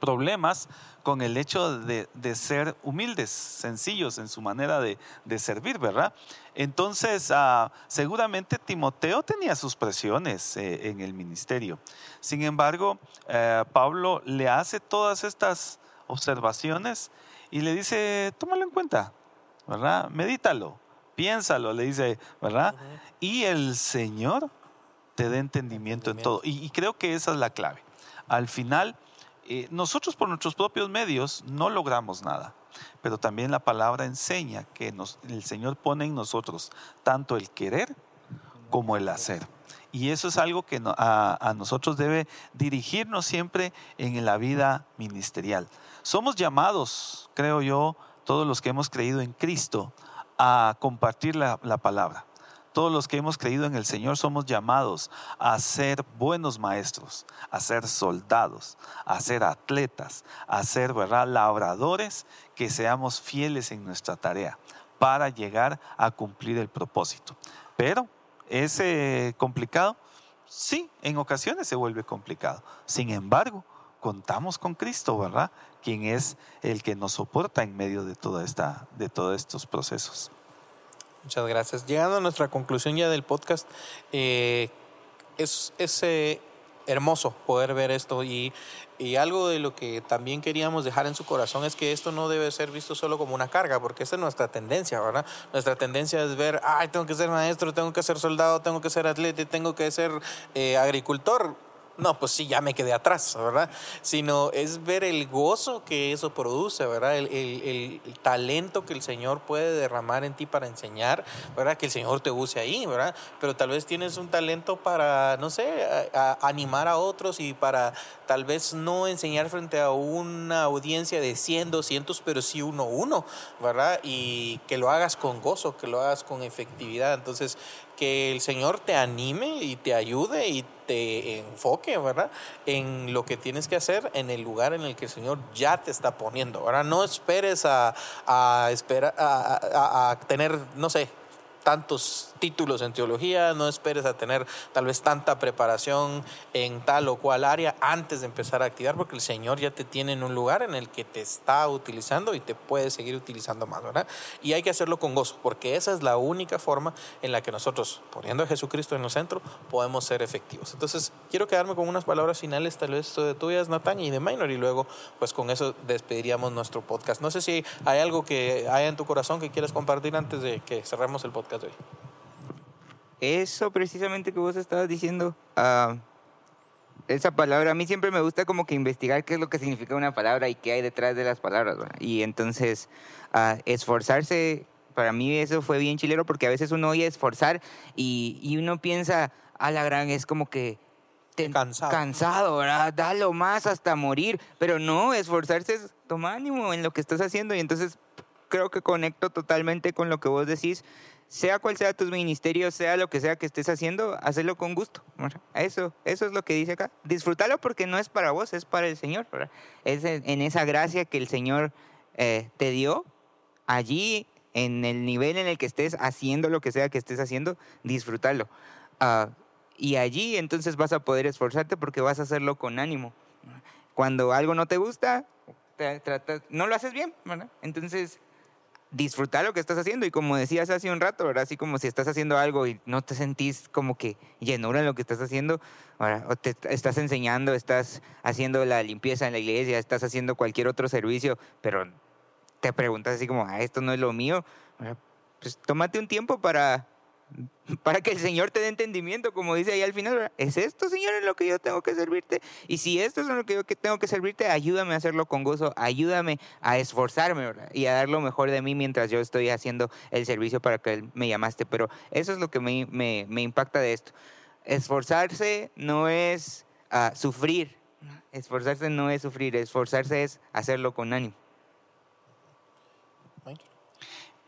problemas con el hecho de, ser humildes, sencillos en su manera de, servir, ¿verdad? Entonces, ah, seguramente Timoteo tenía sus presiones eh, en el ministerio. Sin embargo, eh, Pablo le hace todas estas observaciones y le dice, tómalo en cuenta, ¿verdad? Medítalo, piénsalo, le dice, ¿verdad? Y el Señor te dé entendimiento, en todo. y creo que esa es la clave. Al final, eh, nosotros por nuestros propios medios no logramos nada, pero también la palabra enseña que el Señor pone en nosotros tanto el querer como el hacer. Y eso es algo que a, nosotros debe dirigirnos siempre en la vida ministerial. Somos llamados, creo yo, todos los que hemos creído en Cristo, a compartir la palabra todos los que hemos creído en el Señor somos llamados a ser buenos maestros, a ser soldados, a ser atletas, a ser ¿verdad? labradores, que seamos fieles en nuestra tarea para llegar a cumplir el propósito. Pero es eh, complicado, sí, en ocasiones se vuelve complicado. Sin embargo, contamos con Cristo, ¿verdad? Quien es el que nos soporta en medio de toda esta, de todos estos procesos. Muchas gracias. Llegando a nuestra conclusión ya del podcast, eh, es, es eh, hermoso poder ver esto y, y, algo de lo que también queríamos dejar en su corazón es que esto no debe ser visto solo como una carga, porque esa es nuestra tendencia, ¿verdad? Nuestra tendencia es ver, ay, tengo que ser maestro, tengo que ser soldado, tengo que ser atleta, tengo que ser eh, agricultor no, pues sí, ya me quedé atrás, ¿verdad? Sino es ver el gozo que eso produce, ¿verdad? El, el, talento que el Señor puede derramar en ti para enseñar, ¿verdad? Que el Señor te use ahí, ¿verdad? Pero tal vez tienes un talento para, no sé, animar a otros y para tal vez no enseñar frente a una audiencia de 100, 200, pero sí uno uno, ¿verdad? Y que lo hagas con gozo, que lo hagas con efectividad. Entonces, que el Señor te anime y te ayude y te enfoque, ¿verdad? En lo que tienes que hacer en el lugar en el que el Señor ya te está poniendo, ¿verdad? No esperes a, a, a tener, no sé, tantos títulos en teología, no esperes a tener tal vez tanta preparación en tal o cual área antes de empezar a activar, porque el Señor ya te tiene en un lugar en el que te está utilizando y te puede seguir utilizando más, ¿verdad? Y hay que hacerlo con gozo, porque esa es la única forma en la que nosotros, poniendo a Jesucristo en el centro, podemos ser efectivos. Entonces, quiero quedarme con unas palabras finales, tal vez de tuyas, Natán, y de Minor, y luego, pues con eso despediríamos nuestro podcast. No sé si hay algo que haya en tu corazón que quieras compartir antes de que cerremos el podcast de hoy eso precisamente que vos estabas diciendo, uh, esa palabra, a mí siempre me gusta como que investigar qué es lo que significa una palabra y qué hay detrás de las palabras. Y entonces, uh, esforzarse, para mí eso fue bien chilero porque a veces uno oye esforzar y, y uno piensa, a la gran, es como que... cansado. Cansado, ¿verdad? Dalo más hasta morir. Pero no, esforzarse es tomar ánimo en lo que estás haciendo. Y entonces creo que conecto totalmente con lo que vos decís sea cual sea tus ministerios, sea lo que sea que estés haciendo, hazlo con gusto. Eso, eso es lo que dice acá. Disfrútalo porque no es para vos, es para el Señor. Es en esa gracia que el Señor eh, te dio, allí, en el nivel en el que estés haciendo lo que sea que estés haciendo, disfrútalo. Ah, y allí entonces vas a poder esforzarte porque vas a hacerlo con ánimo. Cuando algo no te gusta, no lo haces bien. Entonces disfrutar lo que estás haciendo. Y como decías hace un rato, ¿verdad? Así como si estás haciendo algo y no te sentís como que llenura en lo que estás haciendo, o te estás enseñando, estás haciendo la limpieza en la iglesia, estás haciendo cualquier otro servicio, pero te preguntas así como, ah, esto no es lo mío. Pues tómate un tiempo para para que el Señor te dé entendimiento, como dice ahí al final, ¿es esto, Señor, en lo que yo tengo que servirte? Y si esto es en lo que yo tengo que servirte, ayúdame a hacerlo con gozo, ayúdame a esforzarme y a dar lo mejor de mí mientras yo estoy haciendo el servicio para que me llamaste. Pero eso es lo que me, me, me impacta de esto. Esforzarse no es uh, sufrir, esforzarse no es sufrir, esforzarse es hacerlo con ánimo.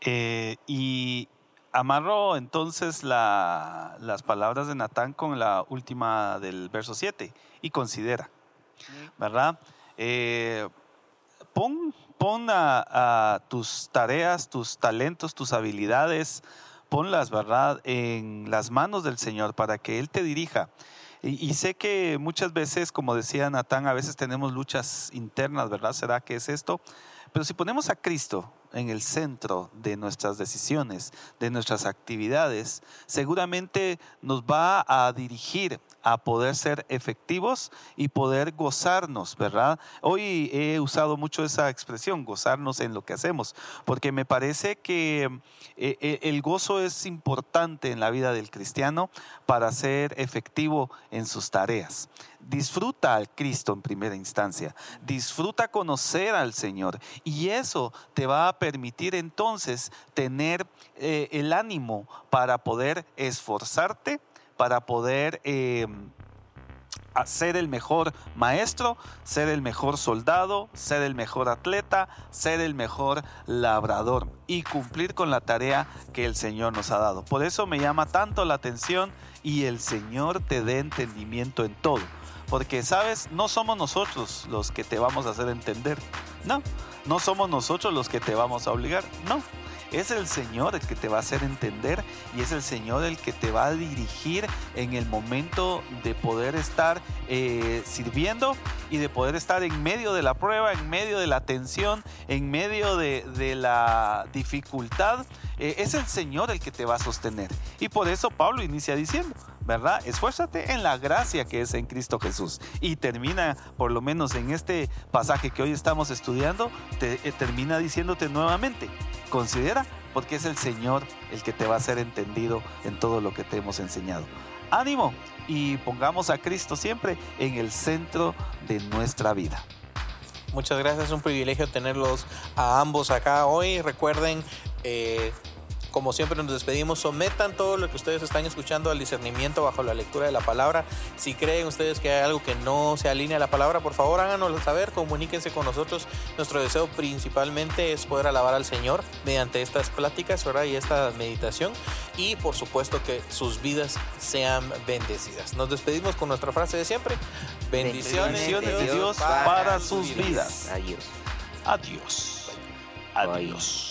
Eh, y Amarro entonces las palabras de Natán con la última del verso 7 y considera, ¿verdad? Eh, pon, pon a, tus tareas, tus talentos, tus habilidades, ponlas, ¿verdad?, en las manos del Señor para que Él te dirija. Y, y, sé que muchas veces, como decía Natán, a veces tenemos luchas internas, ¿verdad? ¿Será que es esto? Pero si ponemos a Cristo en el centro de nuestras decisiones, de nuestras actividades, seguramente nos va a dirigir a poder ser efectivos y poder gozarnos, ¿verdad? Hoy he usado mucho esa expresión, gozarnos en lo que hacemos, porque me parece que eh, eh, el gozo es importante en la vida del cristiano para ser efectivo en sus tareas. Disfruta al Cristo en primera instancia, disfruta conocer al Señor y eso te va a permitir entonces tener eh, el ánimo para poder esforzarte, para poder a ser el mejor maestro, ser el mejor soldado, ser el mejor atleta, ser el mejor labrador y cumplir con la tarea que el Señor nos ha dado. Por eso me llama tanto la atención y el Señor te dé entendimiento en todo. Porque, sabes, no somos nosotros los que te vamos a hacer entender. No, no somos nosotros los que te vamos a obligar. No, es el Señor el que te va a hacer entender y es el Señor el que te va a dirigir en el momento de poder estar eh, sirviendo y de poder estar en medio de la prueba, en medio de la tensión, en medio de, la dificultad. Eh, es el Señor el que te va a sostener. Y por eso Pablo inicia diciendo, ¿verdad? Esfuérzate en la gracia que es en Cristo Jesús. Y termina, por lo menos en este pasaje que hoy estamos estudiando, te, eh, termina diciéndote nuevamente, considera porque es el Señor el que te va a hacer entendido en todo lo que te hemos enseñado. Ánimo y pongamos a Cristo siempre en el centro de nuestra vida. Muchas gracias, es un privilegio tenerlos a ambos acá hoy. Recuerden eh, como siempre nos despedimos, sometan todo lo que ustedes están escuchando al discernimiento bajo la lectura de la palabra. Si creen ustedes que hay algo que no se alinea a la palabra, por favor háganoslo saber, comuníquense con nosotros. Nuestro deseo principalmente es poder alabar al Señor mediante estas pláticas ¿verdad? y esta meditación y por supuesto que sus vidas sean bendecidas. Nos despedimos con nuestra frase de siempre. Bendiciones, de Dios, para, sus vidas. Adiós. Adiós. Adiós.